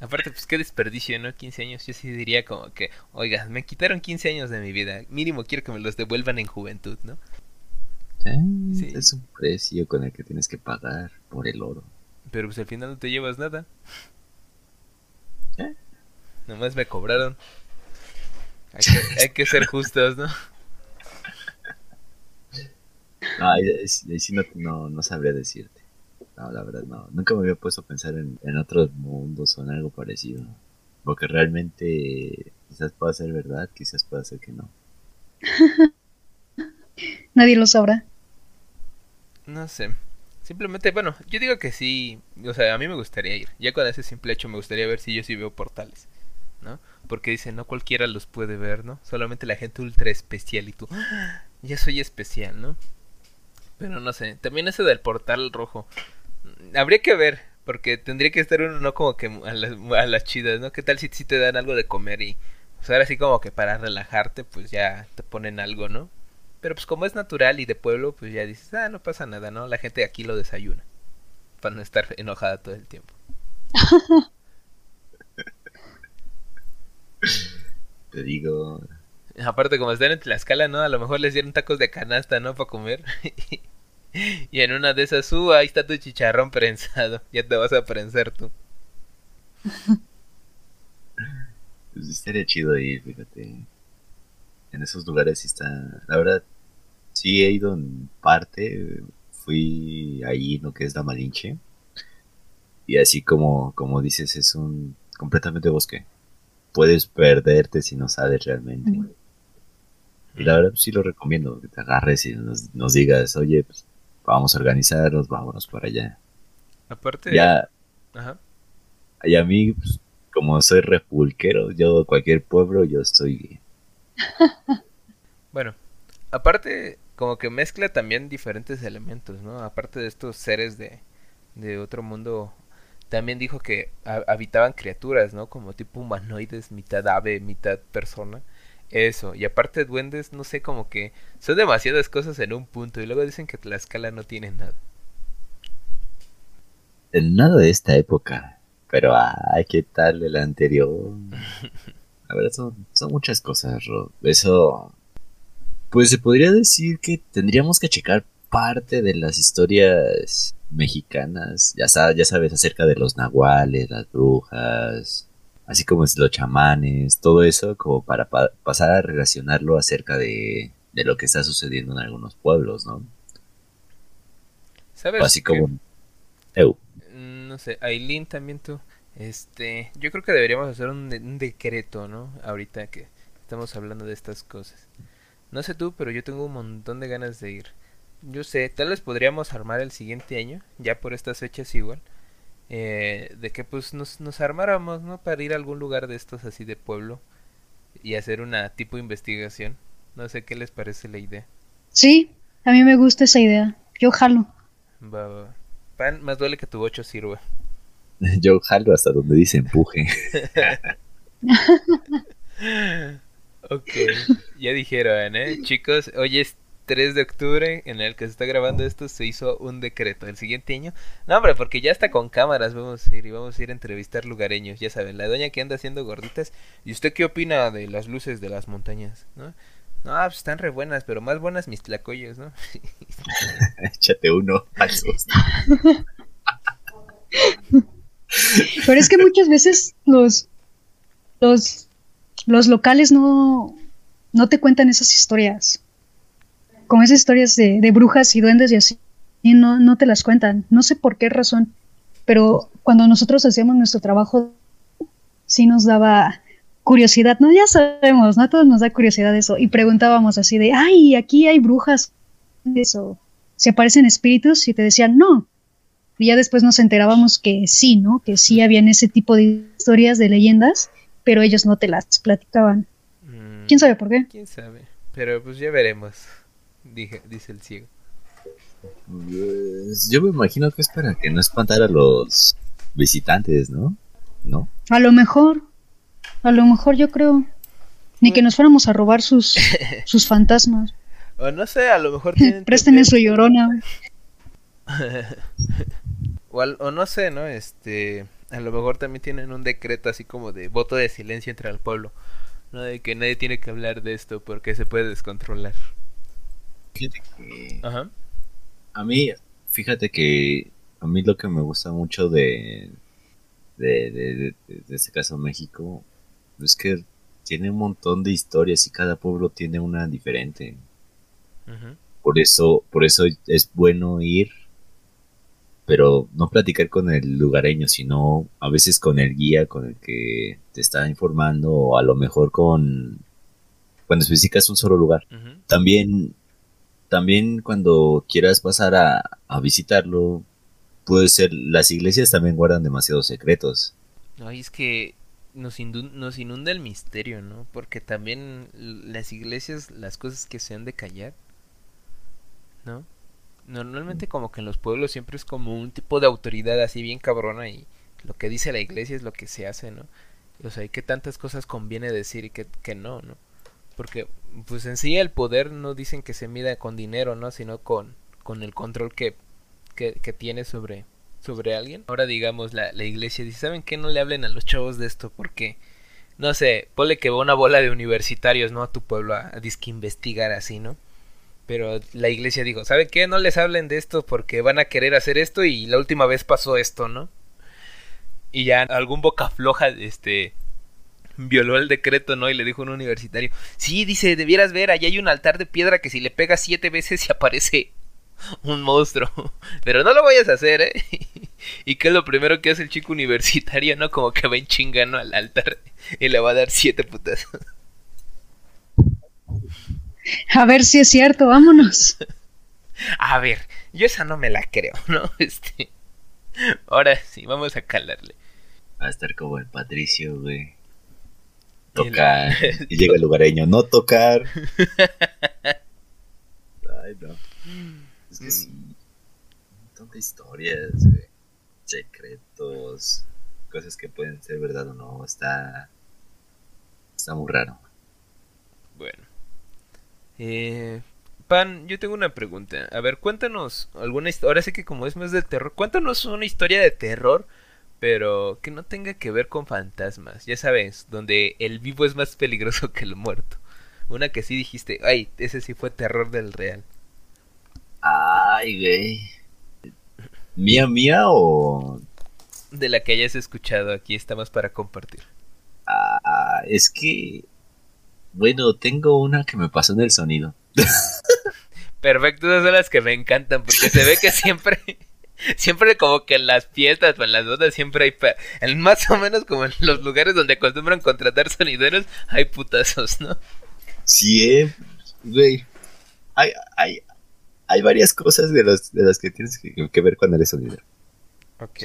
Aparte, pues qué desperdicio, ¿no? 15 años, yo sí diría como que, oiga, me quitaron 15 años de mi vida, mínimo quiero que me los devuelvan en juventud, ¿no? Eh, Sí. Es un precio con el que tienes que pagar por el oro. Pero pues al final no te llevas nada. ¿Eh? Nomás me cobraron. Hay que, hay que ser justos, ¿no? No, sí no, no, no sabría decirte. No, la verdad no. Nunca me había puesto a pensar en, en otros mundos o en algo parecido. Porque realmente quizás pueda ser verdad, quizás pueda ser que no. Nadie lo sabrá. No sé. Simplemente, bueno, yo digo que sí. O sea, a mí me gustaría ir. Ya con ese simple hecho me gustaría ver si yo sí veo portales. ¿No? Porque dicen, no cualquiera los puede ver, ¿no? Solamente la gente ultra especial y tú. "Ah, Ya soy especial, ¿no? Pero no sé. También ese del portal rojo. mm, Habría que ver. Porque tendría que estar uno, no como que a las, a las chidas, ¿no? ¿Qué tal si, si te dan algo de comer y. Pues ahora sí como que para relajarte, pues ya te ponen algo, ¿no? Pero pues como es natural y de pueblo, pues ya dices, ah, no pasa nada, ¿no? La gente aquí lo desayuna. Para no estar enojada todo el tiempo. Te digo, Aparte, como están en Tlaxcala, ¿no? A lo mejor les dieron tacos de canasta, ¿no? Para comer. y en una de esas, uh, ahí está tu chicharrón prensado. Ya te vas a prensar tú. pues estaría chido ir, fíjate. En esos lugares sí está. La verdad, sí he ido en parte. Fui ahí en lo que es la Malinche. Y así como, como dices, es un completamente bosque. Puedes perderte si no sabes realmente. Y la verdad pues, sí lo recomiendo, que te agarres y nos, nos digas, oye, pues vamos a organizarnos, vámonos para allá. Aparte, Ya, ajá. y a mí, pues, como soy repulquero, yo cualquier pueblo, yo estoy bien. Bueno, aparte, como que mezcla también diferentes elementos, ¿no? Aparte de estos seres de, de otro mundo, también dijo que ha- habitaban criaturas, ¿no? Como tipo humanoides, mitad ave, mitad persona. Eso, y aparte duendes, no sé, como que son demasiadas cosas en un punto, y luego dicen que Tlaxcala no tiene nada. Nada de esta época, pero ay, ¿qué tal el anterior? La verdad son, son muchas cosas, Rod. Eso, pues se podría decir que tendríamos que checar parte de las historias mexicanas, ya, sa- ya sabes, acerca de los nahuales, las brujas, así como es los chamanes, todo eso como para pa- pasar a relacionarlo acerca de, de lo que está sucediendo en algunos pueblos, ¿no? ¿Sabes? Así como... Eu. Mm, No sé, Aileen también tú. Este, yo creo que deberíamos hacer un, de- un decreto, ¿no? Ahorita que estamos hablando de estas cosas. No sé tú, pero yo tengo un montón de ganas de ir. Yo sé, tal vez podríamos armar el siguiente año, ya por estas fechas igual, eh, de que pues nos, nos armáramos, ¿no? Para ir a algún lugar de estos así de pueblo y hacer una tipo investigación. No sé qué les parece la idea. Sí, a mí me gusta esa idea. Yo jalo. Va, va, va. Pan, más duele que tu bocho sirva. Yo jalo hasta donde dice empuje. Ok, ya dijeron, ¿eh? Chicos, hoy es 3 de octubre en el que se está grabando esto, se hizo un decreto. El siguiente año, no, hombre, porque ya está con cámaras, vamos a ir y vamos a ir a entrevistar lugareños, ya saben, la doña que anda haciendo gorditas. ¿Y usted qué opina de las luces de las montañas? ¿No? No, pues están re buenas, pero más buenas mis tlacoyos, ¿no? Échate uno al susto. Pero es que muchas veces los, los, los locales no, no te cuentan esas historias. Como esas historias de, de brujas y duendes y así. Y no, no te las cuentan. No sé por qué razón. Pero cuando nosotros hacíamos nuestro trabajo, sí nos daba curiosidad, ¿no? Ya sabemos, ¿no? A todos nos da curiosidad eso. Y preguntábamos así de, ay, aquí hay brujas. Eso. ¿Se aparecen espíritus? Y te decían, no. Y ya después nos enterábamos que sí, ¿no? Que sí habían ese tipo de historias, de leyendas, pero ellos no te las platicaban. Mm, ¿Quién sabe por qué? ¿Quién sabe? Pero pues ya veremos, dije, dice el ciego. Pues, yo me imagino que es para que no espantar a los visitantes, ¿no? ¿No? A lo mejor, a lo mejor yo creo. Ni que nos fuéramos a robar sus, sus fantasmas. O no sé, a lo mejor tienen... Presten su llorona. o, o, no sé, ¿no? Este... A lo mejor también tienen un decreto así como de voto de silencio entre el pueblo. ¿no? De que nadie tiene que hablar de esto porque se puede descontrolar. Ajá. A mí, fíjate que a mí lo que me gusta mucho de, de, de, de este caso México es que tiene un montón de historias y cada pueblo tiene una diferente. Por eso, por eso es bueno ir, pero no platicar con el lugareño, sino a veces con el guía, con el que te está informando, o a lo mejor con cuando especificas un solo lugar. También, también cuando quieras pasar a, a visitarlo, puede ser, las iglesias también guardan demasiados secretos. No, es que nos, nos inunda el misterio, ¿no? Porque también las iglesias, las cosas que se han de callar, ¿no? Normalmente como que en los pueblos siempre es como un tipo de autoridad así bien cabrona y lo que dice la iglesia es lo que se hace, ¿no? O sea, y que tantas cosas conviene decir y que, no, ¿no? Porque pues en sí el poder no dicen que se mida con dinero, ¿no? Sino con, con el control que, que, que tiene sobre, sobre alguien. Ahora digamos la, la iglesia dice, ¿saben qué? No le hablen a los chavos de esto porque, no sé, ponle que va una bola de universitarios, ¿no? A tu pueblo a, a disque investigar así, ¿no? Pero la iglesia dijo, ¿saben qué? No les hablen de esto porque van a querer hacer esto y la última vez pasó esto, ¿no? Y ya algún boca floja, este, violó el decreto, ¿no? Y le dijo a un universitario, sí, dice, debieras ver, allá hay un altar de piedra que si le pegas siete veces y aparece un monstruo. Pero no lo vayas a hacer, ¿eh? ¿Y qué es lo primero que hace el chico universitario, no? Como que va en chingano al altar y le va a dar siete putas. A ver si es cierto, vámonos. A ver, yo esa no me la creo, ¿no? Este. Ahora sí, vamos a calarle. Va a estar como el Patricio, güey. Tocar. Y llega el lugareño, no tocar. Ay, no. Es que sí. Un montón de historias, Secretos. Cosas que pueden ser verdad o no. Está. Está muy raro. Bueno. Eh, Pan, yo tengo una pregunta. A ver, cuéntanos alguna historia. Ahora sé que como es más de terror, cuéntanos una historia de terror, pero que no tenga que ver con fantasmas. Ya sabes, donde el vivo es más peligroso que el muerto. Una que sí dijiste, ay, ese sí fue terror del real. Ay, güey. ¿Mía, mía o...? De la que hayas escuchado, aquí estamos para compartir. Ah, es que... Bueno, tengo una que me pasó en el sonido. Perfecto, esas son las que me encantan, porque se ve que siempre... Siempre como que en las fiestas o en las bodas siempre hay... En más o menos como en los lugares donde acostumbran contratar sonideros, hay putazos, ¿no? Sí, güey. Hay, hay, hay varias cosas de, los, de las que tienes que, ver cuando eres sonidero. Ok.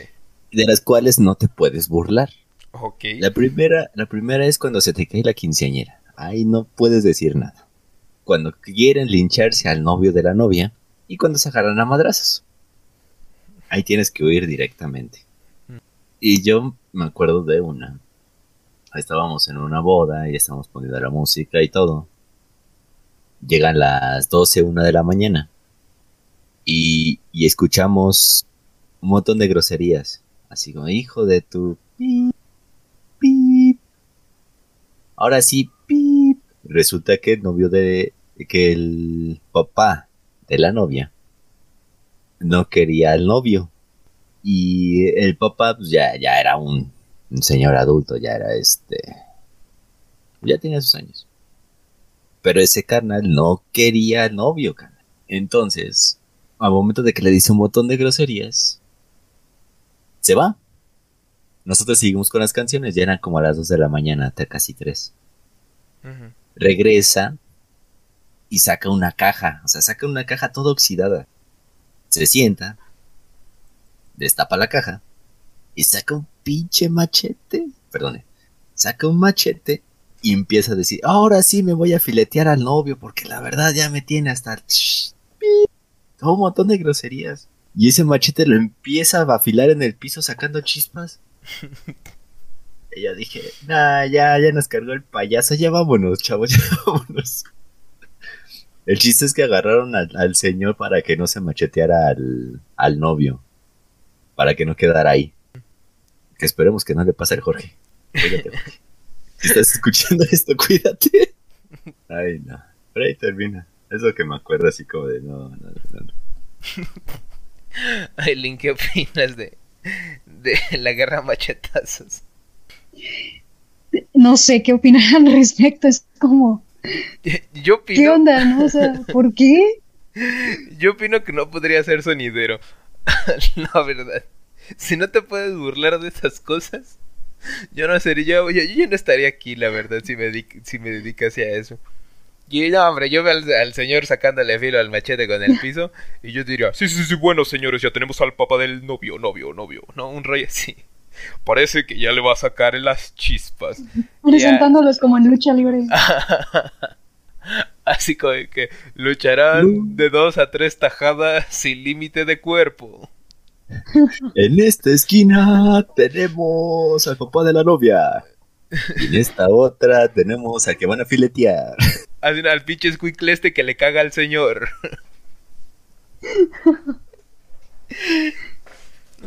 De las cuales no te puedes burlar. Ok. La primera, la primera es cuando se te cae la quinceañera. Ahí no puedes decir nada. Cuando quieren lincharse al novio de la novia y cuando se agarran a madrazos. Ahí tienes que huir directamente. Y yo me acuerdo de una. Estábamos en una boda y estábamos poniendo la música y todo. Llegan las 12, una de la mañana y, escuchamos un montón de groserías. Así como, hijo de tu... Ahora sí, pip. Resulta que el novio de... que el papá de la novia no quería al novio. Y el papá pues ya, ya era un, señor adulto, ya era este... Ya tenía sus años. Pero ese carnal no quería novio, carnal. Entonces, al momento de que le dice un botón de groserías, se va. Nosotros seguimos con las canciones, ya eran como a las 2 de la mañana, hasta casi 3. Regresa y saca una caja, o sea, saca una caja toda oxidada. Se sienta, destapa la caja y saca un pinche machete, perdone, saca un machete y empieza a decir, ahora sí me voy a filetear al novio porque la verdad ya me tiene hasta... Todo un montón de groserías. Y ese machete lo empieza a afilar en el piso sacando chispas. y ya dije, nah, ya, ya nos cargó el payaso, ya vámonos, chavos, ya vámonos. El chiste es que agarraron al, señor para que no se macheteara al, al novio. Para que no quedara ahí. Que esperemos que no le pase al Jorge. Jorge. Si estás escuchando esto, cuídate. Ay, no. Pero ahí termina. Es lo que me acuerdo así como de no, no, no. no. Aileen, ¿qué opinas de, de la guerra machetazos? No sé qué opinar al respecto. Es como. Yo opino... ¿Qué onda? No? O sea, ¿por qué? Yo opino que no podría ser sonidero. la verdad. Si no te puedes burlar de esas cosas, yo no sería, yo, yo, no estaría aquí, la verdad, si me, si me dedicase a eso. Y no, hombre, yo veo al, señor sacándole filo al machete con el piso y yo diría, sí, sí, sí, bueno, señores, ya tenemos al papá del novio, novio, novio, ¿no? Un rey así. Parece que ya le va a sacar las chispas. Presentándolos como en lucha libre. así como que lucharán de dos a tres tajadas sin límite de cuerpo. En esta esquina tenemos al papá de la novia. Y en esta otra tenemos al que van a filetear. Al, al pinche escuicle este que le caga al señor.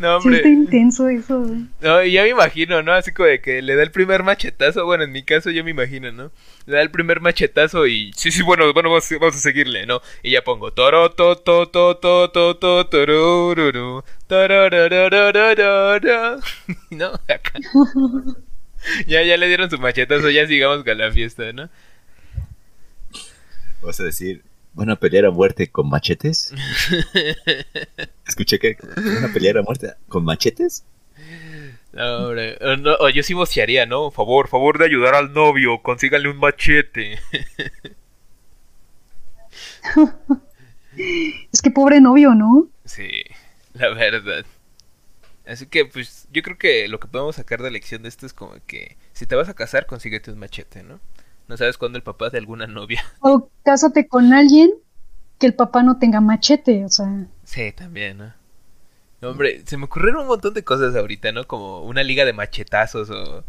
No, hombre. está intenso eso, No, y ya me imagino, ¿no? Así como de que le da el primer machetazo. Bueno, en mi caso yo me imagino, ¿no? Le da el primer machetazo y. Sí, sí, bueno, bueno, vamos, a seguirle, ¿no? Y ya pongo. Toro, to, to, to, to, to, to, torororo. ¿No? Acá. ya, ya le dieron su machetazo, ya sigamos con la fiesta, ¿no? Vas a decir, ¿Van a pelear a muerte con machetes? Escuché que van a pelear a muerte con machetes. No, hombre. No, yo sí vocearía, ¿no? Favor, favor de ayudar al novio. Consíganle un machete. es que pobre novio, ¿no? Sí, la verdad. Así que, pues, yo creo que lo que podemos sacar de lección de esto es como que si te vas a casar, consíguete un machete, ¿no? No sabes cuándo el papá de alguna novia. O cásate con alguien que el papá no tenga machete, o sea. Sí, también, ¿no? hombre, se me ocurrieron un montón de cosas ahorita, ¿no? Como una liga de machetazos o...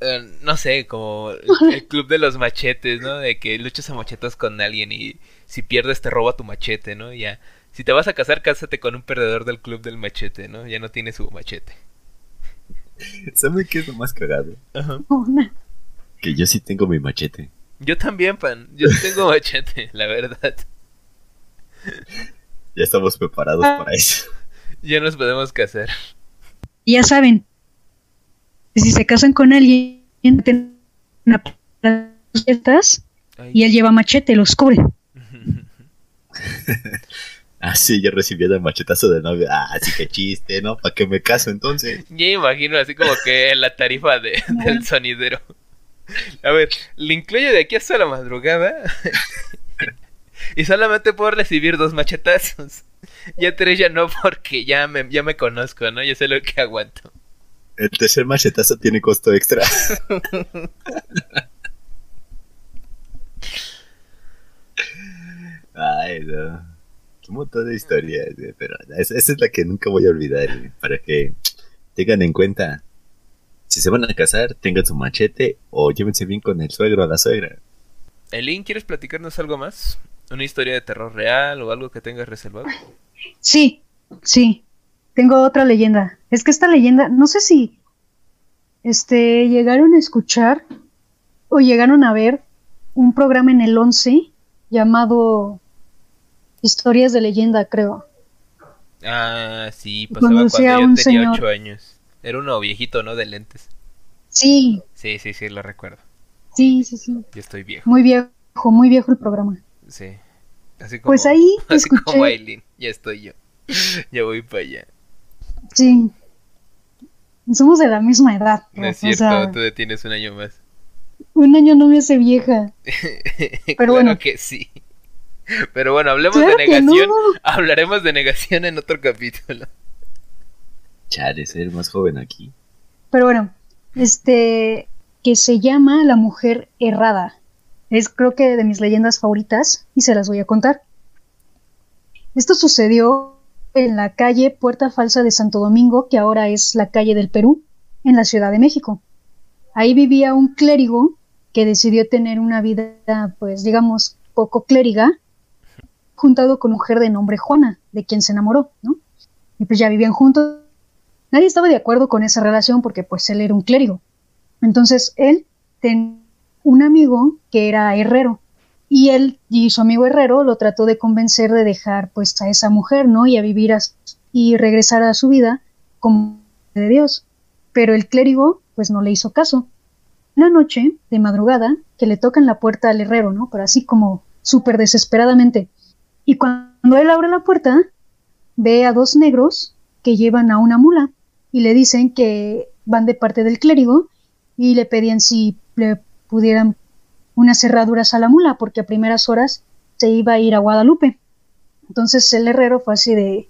Eh, no sé, como el club de los machetes, ¿no? De que luchas a machetas con alguien y si pierdes te roba tu machete, ¿no? Ya. Si te vas a casar, cásate con un perdedor del club del machete, ¿no? Ya no tiene su machete. ¿Saben qué es lo más cagado? Ajá. Que yo sí tengo mi machete. Yo también, pan. Yo sí tengo machete, la verdad. Ya estamos preparados para eso. Ya nos podemos casar. Ya saben, si se casan con alguien, una y él lleva machete, los cubre. ah, sí, yo recibí el machetazo de novio. Ah, sí que chiste, ¿no? ¿Para qué me caso entonces? Ya imagino así como que la tarifa de, del sonidero. A ver, le incluyo de aquí hasta la madrugada. y solamente puedo recibir dos machetazos. Ya tres ya no, porque ya me, ya me conozco, ¿no? Ya sé lo que aguanto. El tercer machetazo tiene costo extra. Ay, no. Un montón de historias, pero esa, es la que nunca voy a olvidar, para que tengan en cuenta si se van a casar, tengan su machete o llévense bien con el suegro o la suegra. Elin, ¿quieres platicarnos algo más? ¿Una historia de terror real o algo que tengas reservado? Sí, sí. Tengo otra leyenda. Es que esta leyenda, no sé si este llegaron a escuchar o llegaron a ver un programa en el 11 llamado Historias de leyenda, creo. Ah, sí, pasaba cuando, yo tenía 8 años. Era uno viejito, ¿no? De lentes. Sí. Sí, sí, sí, lo recuerdo. Sí, sí, sí. Yo estoy viejo. Muy viejo muy viejo el programa. Sí. Así como, pues ahí así como Aileen, ya estoy yo. ya voy para allá. Sí. Somos de la misma edad. No es cierto, tú tienes un año más. Un año no me hace vieja. Pero claro bueno. que sí. Pero bueno, hablemos de negación. Hablaremos de negación en otro capítulo. Chale, ser más joven aquí. Pero bueno, este que se llama La Mujer Errada. Es creo que de mis leyendas favoritas y se las voy a contar. Esto sucedió en la calle Puerta Falsa de Santo Domingo, que ahora es la calle del Perú, en la Ciudad de México. Ahí vivía un clérigo que decidió tener una vida, pues digamos, poco clériga, juntado con mujer de nombre Juana, de quien se enamoró, ¿no? Y pues ya vivían juntos. Nadie estaba de acuerdo con esa relación porque pues él era un clérigo. Entonces él tenía un amigo que era herrero y él y su amigo herrero lo trató de convencer de dejar pues a esa mujer, ¿no? Y a vivir y regresar a su vida como de Dios. Pero el clérigo pues no le hizo caso. Una noche, de madrugada, que le tocan la puerta al herrero, ¿no? Pero así como súper desesperadamente. Y cuando él abre la puerta, ve a dos negros que llevan a una mula y le dicen que van de parte del clérigo y le pedían si le pudieran unas cerraduras a la mula, porque a primeras horas se iba a ir a Guadalupe. Entonces el herrero fue así de,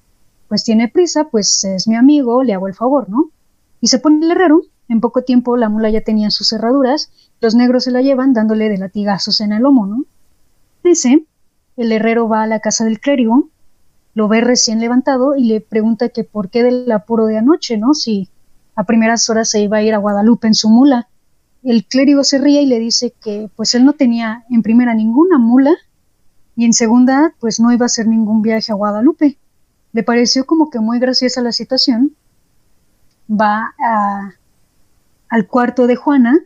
pues tiene prisa, pues es mi amigo, le hago el favor, ¿no? Y se pone el herrero, en poco tiempo la mula ya tenía sus cerraduras, los negros se la llevan dándole de latigazos en el lomo, ¿no? Dice, el herrero va a la casa del clérigo, lo ve recién levantado y le pregunta que por qué del apuro de anoche, ¿no? Si a primeras horas se iba a ir a Guadalupe en su mula el clérigo se ríe y le dice que pues él no tenía en primera ninguna mula y en segunda pues no iba a hacer ningún viaje a Guadalupe. Le pareció como que muy graciosa la situación. Va al cuarto de Juana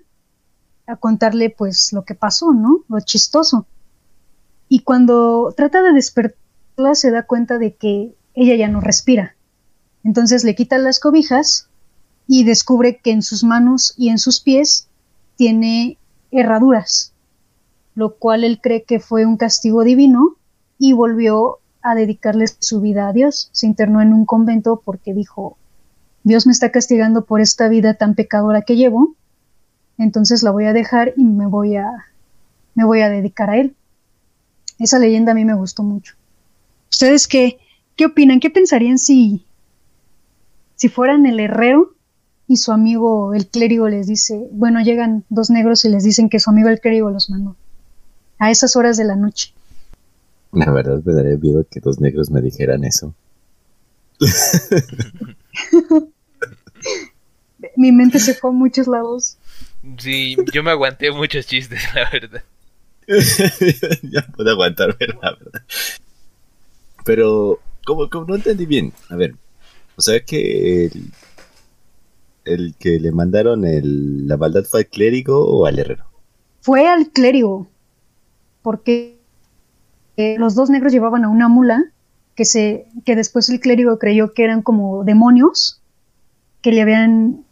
a contarle pues lo que pasó, ¿no? Lo chistoso. Y cuando trata de despertarla se da cuenta de que ella ya no respira. Entonces le quita las cobijas y descubre que en sus manos y en sus pies tiene herraduras, lo cual él cree que fue un castigo divino y volvió a dedicarle su vida a Dios. Se internó en un convento porque dijo, Dios me está castigando por esta vida tan pecadora que llevo, entonces la voy a dejar y me voy a, me voy a dedicar a él. Esa leyenda a mí me gustó mucho. ¿Ustedes qué, qué opinan? ¿Qué pensarían si, si fueran el herrero y su amigo el clérigo les dice, bueno, llegan dos negros y les dicen que su amigo el clérigo los mandó a esas horas de la noche. La verdad me daría miedo que dos negros me dijeran eso. Mi mente se fue a muchos lados. Sí, yo me aguanté muchos chistes, la verdad. ya puedo aguantar, la verdad. Pero, como, no entendí bien, a ver, o sea que el, el que le mandaron el, la maldad fue al clérigo o al herrero? Fue al clérigo, porque eh, los dos negros llevaban a una mula que, se, que después el clérigo creyó que eran como demonios, que le habían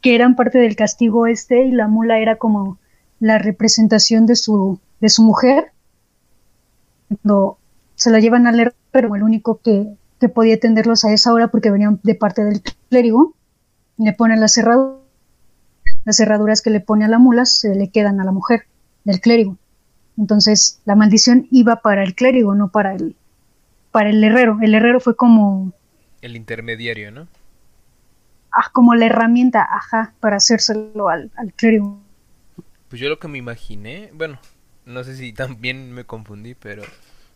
que eran parte del castigo este y la mula era como la representación de su, de su mujer. Se la llevan al herrero, el único que, que podía atenderlos a esa hora porque venían de parte del clérigo, le ponen las cerraduras, las cerraduras que le pone a la mula se le quedan a la mujer del clérigo. Entonces la maldición iba para el clérigo, no para el, para el herrero. El herrero fue como... El intermediario, ¿no? Ah, como la herramienta, ajá, para hacérselo al, al clérigo. Pues yo lo que me imaginé, bueno, no sé si también me confundí, pero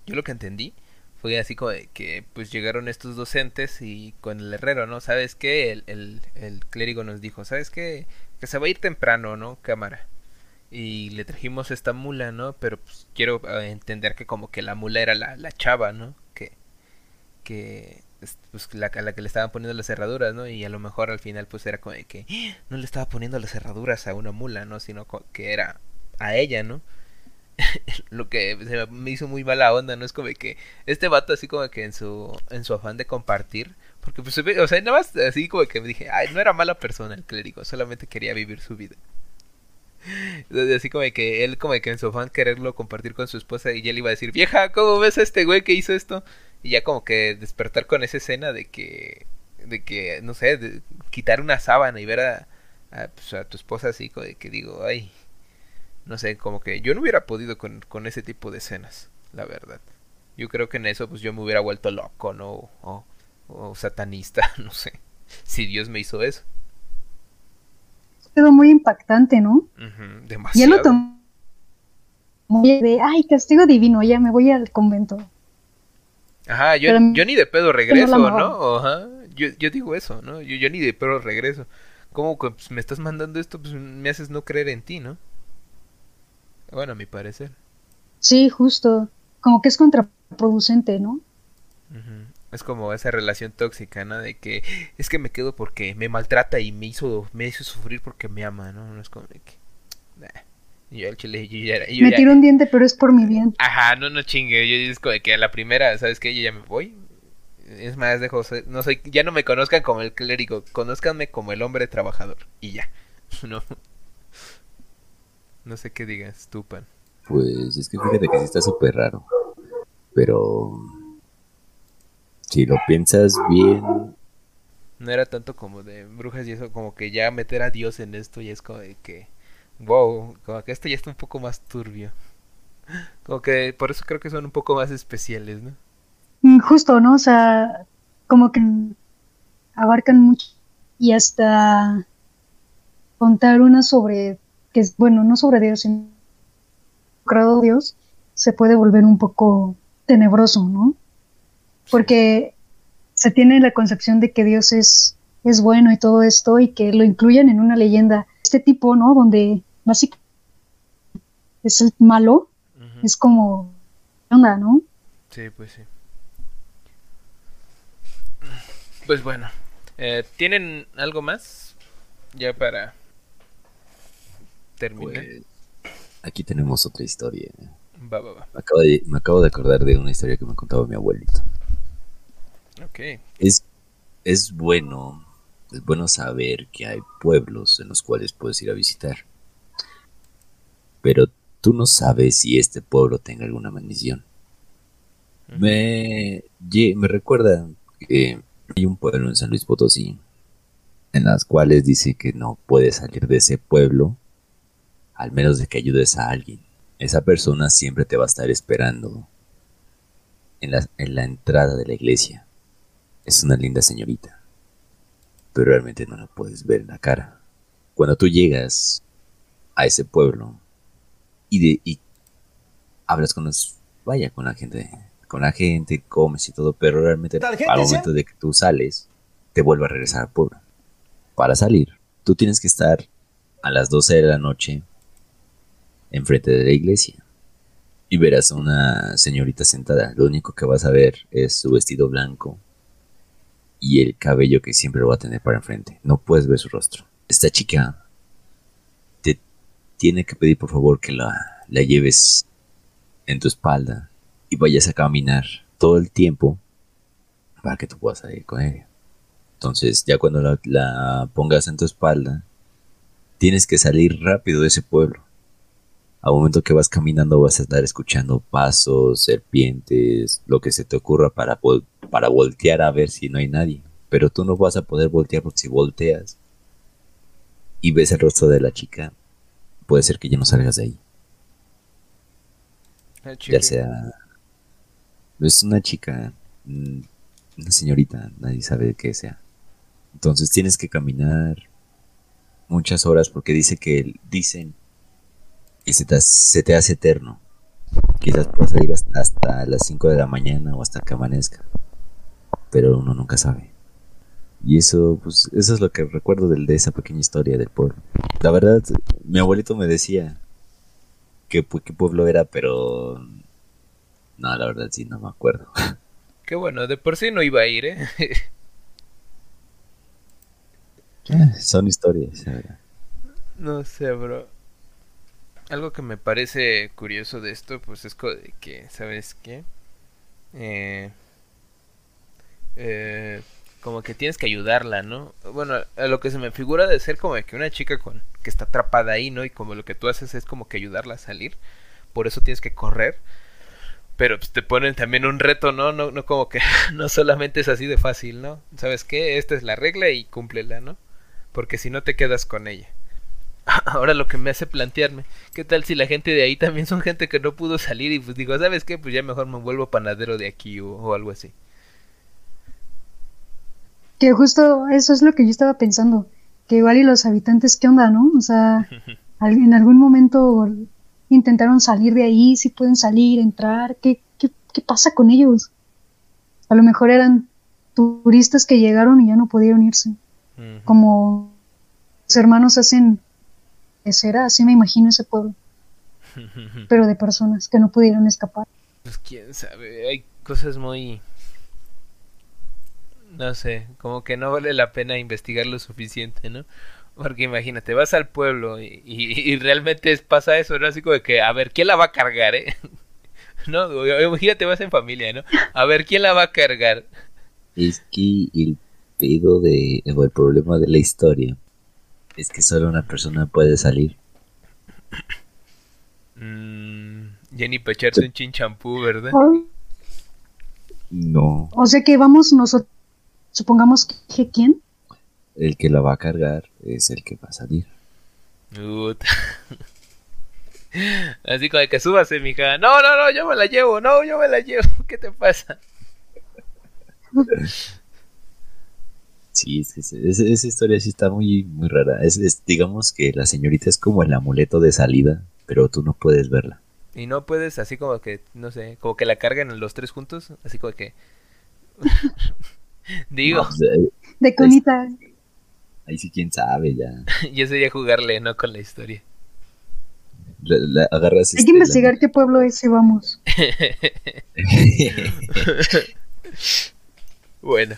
yo lo que entendí fue así como de que pues llegaron estos docentes y con el herrero, ¿no? ¿Sabes qué? El, el, clérigo nos dijo, ¿sabes qué? Que se va a ir temprano, ¿no? Cámara. Y le trajimos esta mula, ¿no? Pero pues quiero eh, entender que como que la mula era la, la chava, ¿no? Que, que pues la, a la que le estaban poniendo las cerraduras, ¿no? Y a lo mejor al final pues era como de que ¡Ah! no le estaba poniendo las cerraduras a una mula, ¿no? Sino que era a ella, ¿no? lo que me hizo muy mala onda, ¿no? Es como que este vato así como que en su, en su afán de compartir, porque pues, o sea, nada más así como que me dije, ay, no era mala persona el clérigo, solamente quería vivir su vida. Así como que él, como que en su afán quererlo compartir con su esposa, y él iba a decir, vieja, ¿cómo ves a este güey que hizo esto? Y ya como que despertar con esa escena de que, de que, no sé, de quitar una sábana y ver a, a, pues, a tu esposa así, como de que digo, ay, no sé, como que yo no hubiera podido con, con ese tipo de escenas, la verdad. Yo creo que en eso pues yo me hubiera vuelto loco, ¿no? O, o satanista, no sé. Si Dios me hizo eso. Quedó muy impactante, ¿no? Demasiado. Ya lo tomó de, ay, castigo divino, ya me voy al convento. Ajá, yo, Pero yo ni de pedo regreso. ¿no? Ajá, yo, yo digo eso, ¿no? Yo, yo ni de pedo regreso. ¿Cómo que pues, me estás mandando esto? Pues me haces no creer en ti, ¿no? Bueno, a mi parecer. Sí, justo. Como que es contraproducente, ¿no? Es como esa relación tóxica, ¿no? De que es que me quedo porque me maltrata y me hizo, me hizo sufrir porque me ama, ¿no? No es como de que... nah. Yo al chile, yo ya era... yo Me ya- tiro un diente, pero es por mi bien. Ajá, no, no chingue. Yo es como de que a la primera, ¿sabes qué? Yo ya me voy. Es más, dejo, ser- no soy, ya no me conozcan como el clérigo, conózcanme como el hombre trabajador. Y ya. No. No sé qué digas, tú, pan. Pues es que fíjate que sí está súper raro. Pero si lo piensas bien, No era tanto como de brujas y eso, como que ya meter a Dios en esto y es como de que, wow, como que esto ya está un poco más turbio. Como que por eso creo que son un poco más especiales, ¿no? Mm, Justo, ¿no? O sea, como que abarcan mucho y hasta contar una sobre, que es, bueno, no sobre Dios, sino creado Dios, se puede volver un poco tenebroso, ¿no? Porque se tiene la concepción de que Dios es, es bueno y todo esto y que lo incluyen en una leyenda. Este tipo, ¿no? Donde básicamente es el malo, es como, ¿qué onda, no? Sí, pues sí. Pues bueno, eh, ¿tienen algo más ya para terminar? pues aquí tenemos otra historia. Va, va, va. Me acabo, de, me acabo de acordar de una historia que me contaba mi abuelito. Ok. Es, es bueno, es bueno saber que hay pueblos en los cuales puedes ir a visitar. Pero tú no sabes si este pueblo tenga alguna maldición. Me, ye- me recuerda que hay un pueblo en San Luis Potosí en las cuales dice que no puedes salir de ese pueblo al menos de que ayudes a alguien. Esa persona siempre te va a estar esperando en la, en la entrada de la iglesia. Es una linda señorita, pero realmente no la puedes ver en la cara. Cuando tú llegas a ese pueblo y, de, y hablas con los, vaya, con la gente, con la gente, comes y todo, pero realmente ¿Tal gente, al momento de que tú sales, te vuelve a regresar al pueblo. Para salir, tú tienes que estar a las 12 de la noche enfrente de la iglesia y verás a una señorita sentada. Lo único que vas a ver es su vestido blanco y el cabello que siempre va a tener para enfrente. No puedes ver su rostro. Esta chica te tiene que pedir por favor que la, lleves en tu espalda y vayas a caminar todo el tiempo para que tú puedas salir con ella. Entonces, ya cuando la pongas en tu espalda, tienes que salir rápido de ese pueblo. Al momento que vas caminando vas a estar escuchando pasos, serpientes, lo que se te ocurra para, para voltear a ver si no hay nadie. Pero tú no vas a poder voltear porque si volteas y ves el rostro de la chica, puede ser que ya no salgas de ahí. Ah, Ya sea... Es una chica, mm, una señorita, nadie sabe qué sea. Entonces tienes que caminar muchas horas porque dice que dicen que se te, se te hace eterno. Quizás puedas ir hasta, hasta las 5 de la mañana o hasta que amanezca. Pero uno nunca sabe. Y eso, pues, eso es lo que recuerdo del- de esa pequeña historia del pueblo. La verdad, mi abuelito me decía que pu- qué pueblo era, pero no, la verdad sí no me acuerdo. Qué bueno, de por sí no iba a ir, ¿eh? Son historias, la verdad. No sé, bro. Algo que me parece curioso de esto, pues es que, ¿sabes qué? Eh, eh, como que tienes que ayudarla, ¿no? Bueno, a lo que se me figura de ser como que una chica con que está atrapada ahí, ¿no? Y como lo que tú haces es como que ayudarla a salir, por eso tienes que correr. Pero pues, te ponen también un reto, ¿no? No, no como que no solamente es así de fácil, ¿no? ¿Sabes qué? Esta es la regla y cúmplela, ¿no? Porque si no te quedas con ella. Ahora lo que me hace plantearme, ¿qué tal si la gente de ahí también son gente que no pudo salir y pues digo, ¿sabes qué? Pues ya mejor me vuelvo panadero de aquí o algo así. Que justo eso es lo que yo estaba pensando, que igual y los habitantes, ¿qué onda, no? O sea, en algún momento intentaron salir de ahí, si pueden salir, entrar, ¿qué, qué, qué pasa con ellos? A lo mejor eran turistas que llegaron y ya no pudieron irse. Como los hermanos hacen será, así me imagino ese pueblo. Pero de personas que no pudieron escapar. Pues quién sabe, hay cosas muy no sé, como que no vale la pena investigar lo suficiente, ¿no? Porque imagínate, vas al pueblo y, y, realmente pasa eso, ¿no? Así como de que, a ver, ¿quién la va a cargar, eh? no, imagínate, vas en familia, ¿no? A ver, ¿quién la va a cargar? Es que el pedo de, o el problema de la historia es que solo una persona puede salir. Mm, Jenny Pecharte un chinchampú, ¿verdad? No. O sea que vamos nosotros Supongamos que quién. El que la va a cargar es el que va a salir. Así como que súbase, mija. No, no, no, yo me la llevo. No, yo me la llevo. ¿Qué te pasa? Sí, esa historia sí está muy, muy rara. Es, digamos que la señorita es como el amuleto de salida, pero tú no puedes verla. Y no puedes, así como que, no sé, como que la cargan los tres juntos, así como que... Digo. Pues, de conita. Ahí, sí, quién sabe ya. Yo sería jugarle, ¿no? Con la historia. agarras Hay que este, investigar qué pueblo es y vamos. bueno.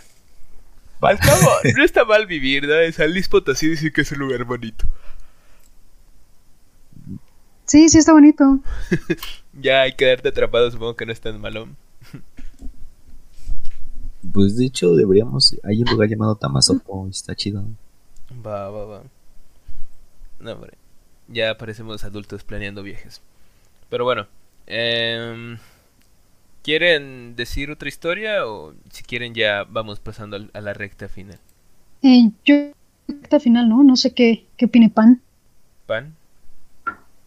Al cabo, no está mal vivir, ¿no? San Luis Potosí dice que es un lugar bonito. Sí, sí está bonito. ya hay que quedarte atrapado, supongo que no es tan malón. Pues de hecho deberíamos, hay un lugar llamado Tamazopo, está chido. Va, va, va. No, hombre. Ya parecemos adultos planeando viajes. Pero bueno, eh, ¿quieren decir otra historia o si quieren ya vamos pasando a la recta final? Eh, yo, recta final, ¿no? No sé qué, qué opine Pan. ¿Pan?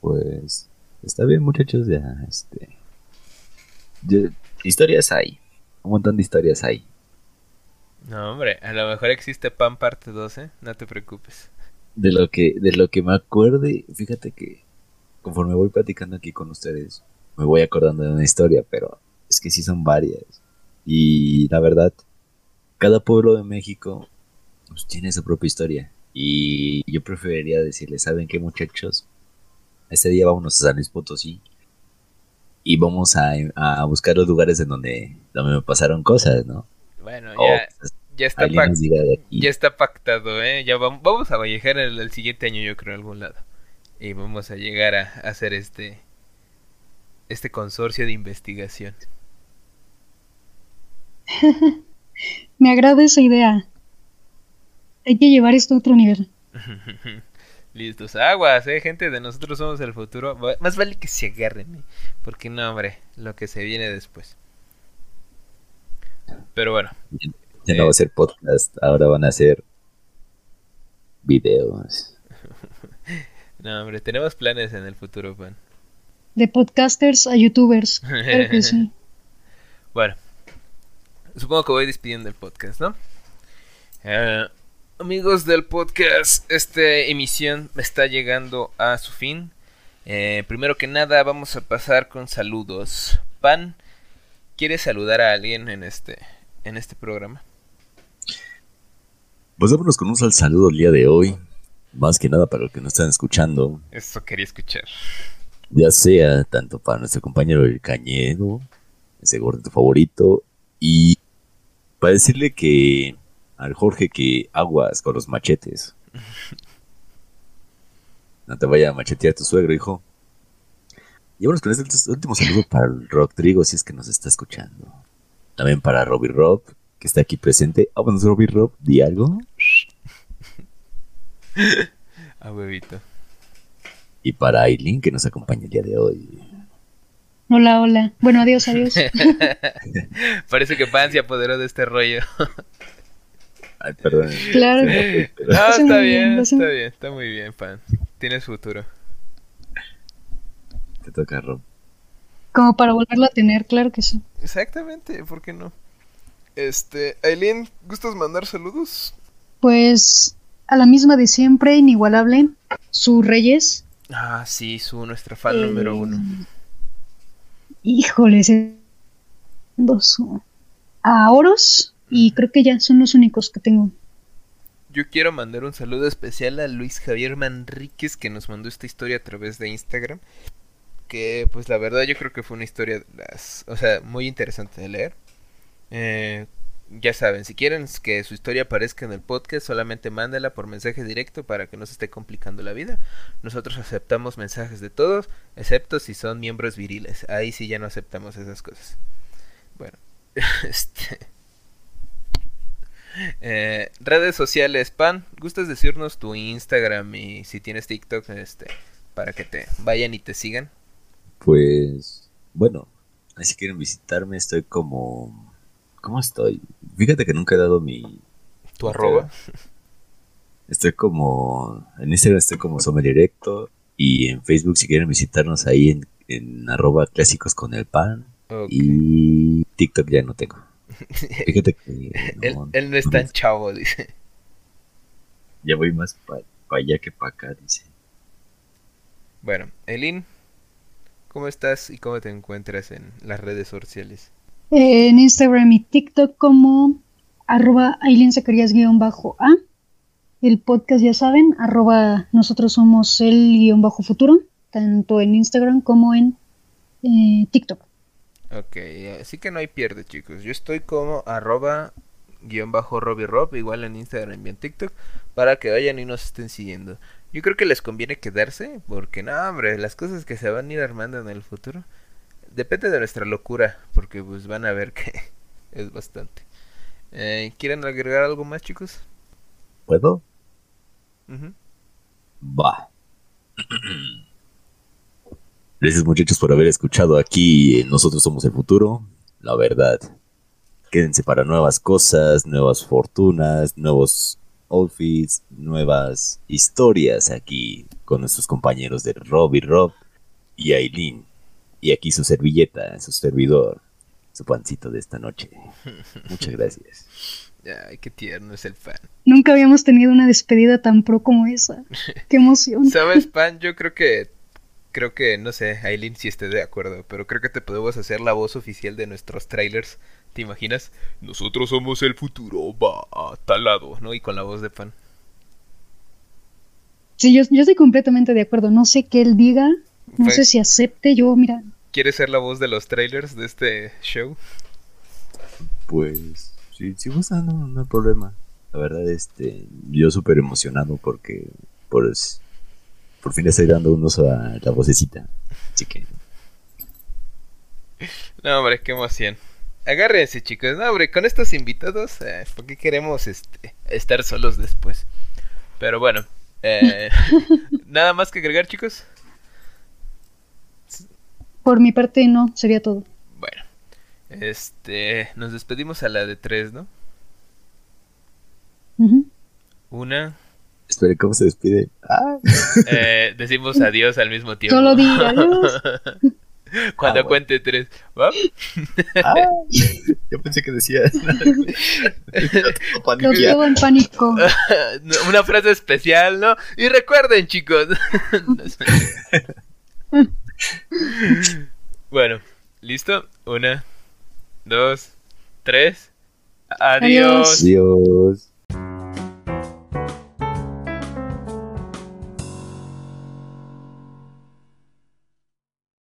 Pues está bien muchachos, ya, este... historias hay un montón de historias hay. No, hombre, a lo mejor existe Pan parte 12, ¿eh? no te preocupes. De lo que de lo que me acuerde, fíjate que conforme voy platicando aquí con ustedes, me voy acordando de una historia, pero es que sí son varias. Y la verdad, cada pueblo de México pues, tiene su propia historia. Y yo preferiría decirles, ¿saben qué muchachos? Este día vámonos a San Luis Potosí y vamos a, buscar los lugares en donde, donde me pasaron cosas, ¿no? Bueno, ya, pues, ya, está, ya está pactado, ¿eh? Ya vamos, vamos a viajar el, siguiente año, yo creo, a algún lado. Y vamos a llegar a, hacer este, este consorcio de investigación. me agrada esa idea. Hay que llevar esto a otro nivel. Listos, aguas, eh, gente, de nosotros somos el futuro. Más vale que se agarren, porque no, hombre, lo que se viene después. Pero bueno. Ya no va a ser podcast, ahora van a ser videos. no, hombre, tenemos planes en el futuro, pan. De podcasters a youtubers. Claro que sí. Bueno, supongo que voy despidiendo el podcast, ¿no? Eh, Amigos del podcast, esta emisión está llegando a su fin. Eh, primero que nada, vamos a pasar con saludos. Pan, ¿quieres saludar a alguien en este, en este programa? Pues vámonos con un saludo el día de hoy. Más que nada para los que nos están escuchando. Eso quería escuchar. Ya sea tanto para nuestro compañero el Cañedo, ese gordito favorito, y para decirle que al Jorge que aguas con los machetes. No te vaya a machetear tu suegro, hijo. Y bueno, con este último saludo para Rodrigo, si es que nos está escuchando. También para Robbie Rob, que está aquí presente. Ah, bueno, Robbie Rob, di algo. A huevito. Y para Aileen, que nos acompaña el día de hoy. Hola, hola. Bueno, adiós, adiós. Parece que Pan se apoderó de este rollo. Ay, perdón. Claro. No, está bien, está bien, está muy bien, Pan. Tienes futuro. Te toca, Rob. Como para volverlo a tener, claro que sí. Exactamente, ¿por qué no? Este, Aileen, ¿gustas mandar saludos? Pues a la misma de siempre, inigualable, su Reyes. Ah, sí, su nuestra fan número Eh, uno. Híjole, ese- dos. A Oros y creo que ya son los únicos que tengo. Yo quiero mandar un saludo especial a Luis Javier Manríquez que nos mandó esta historia a través de Instagram. Que pues la verdad yo creo que fue una historia o sea, muy interesante de leer. Eh, ya saben, si quieren que su historia aparezca en el podcast, solamente mándela por mensaje directo para que no se esté complicando la vida. Nosotros aceptamos mensajes de todos, excepto si son miembros viriles. Ahí sí ya no aceptamos esas cosas. Bueno, este... Eh, redes sociales, Pan, ¿gustas decirnos tu Instagram y si tienes TikTok, este, para que te vayan y te sigan? Pues, bueno, si quieren visitarme, estoy como... ¿Cómo estoy? Fíjate que nunca he dado mi... Tu arroba. Estoy como... En Instagram estoy como Sommelier Directo y en Facebook si quieren visitarnos ahí en, en arroba clásicos con el pan y TikTok ya no tengo. Fíjate que... no, él no es tan chavo, dice. Ya voy más para allá que para acá, dice. Bueno, Elin, ¿cómo estás y cómo te encuentras en las redes sociales? En Instagram y TikTok como arroba bajo A. El podcast ya saben, arroba nosotros somos el guion bajo futuro, tanto en Instagram como en eh, TikTok. Ok, así que no hay pierde, chicos. Yo estoy como arroba guion bajo Robbie Rob, igual en Instagram y en TikTok, para que vayan y nos estén siguiendo. Yo creo que les conviene quedarse, porque no, hombre, las cosas que se van a ir armando en el futuro, depende de nuestra locura, porque pues van a ver que es bastante. Eh, ¿Quieren agregar algo más, chicos? ¿Puedo? Va. Gracias muchachos por haber escuchado aquí en Nosotros Somos el Futuro. La verdad. Quédense para nuevas cosas, nuevas fortunas, nuevos outfits, nuevas historias aquí con nuestros compañeros de Rob y Rob y Aileen. Y aquí su servilleta, su servidor, su pancito de esta noche. Muchas gracias. Ay, qué tierno es el fan. Nunca habíamos tenido una despedida tan pro como esa. Qué emoción. ¿Sabes, Pan? Yo creo que. Creo que, no sé, Aileen si esté de acuerdo, pero creo que te podemos hacer la voz oficial de nuestros trailers. ¿Te imaginas? Nosotros somos el futuro, va a tal lado, ¿no? Y con la voz de Pan. Sí, yo, yo estoy completamente de acuerdo. No sé qué él diga. No sé si acepte. Yo, mira, ¿Quieres ser la voz de los trailers de este show? Pues, sí, si gustan, no, no hay problema. La verdad, este, yo súper emocionado porque, pues, por fin le estoy dando un uso a la vocecita. Así que, No, hombre, qué emoción. Agárrense, chicos. No, hombre, con estos invitados, eh, ¿por qué queremos este, estar solos después? Pero bueno, eh, nada más que agregar, chicos. Por mi parte no, sería todo. Bueno, este, nos despedimos a la de tres, ¿no? Una, espere, ¿cómo se despide? Ah, eh, decimos adiós al mismo tiempo. Solo di adiós. Cuando Ah, bueno. cuente tres, ¿va? ah, yo pensé que decía. Lo todo en pánico. Una frase especial, ¿no? Y recuerden, chicos. bueno, ¿listo? Una, dos, tres. Adiós. Adiós.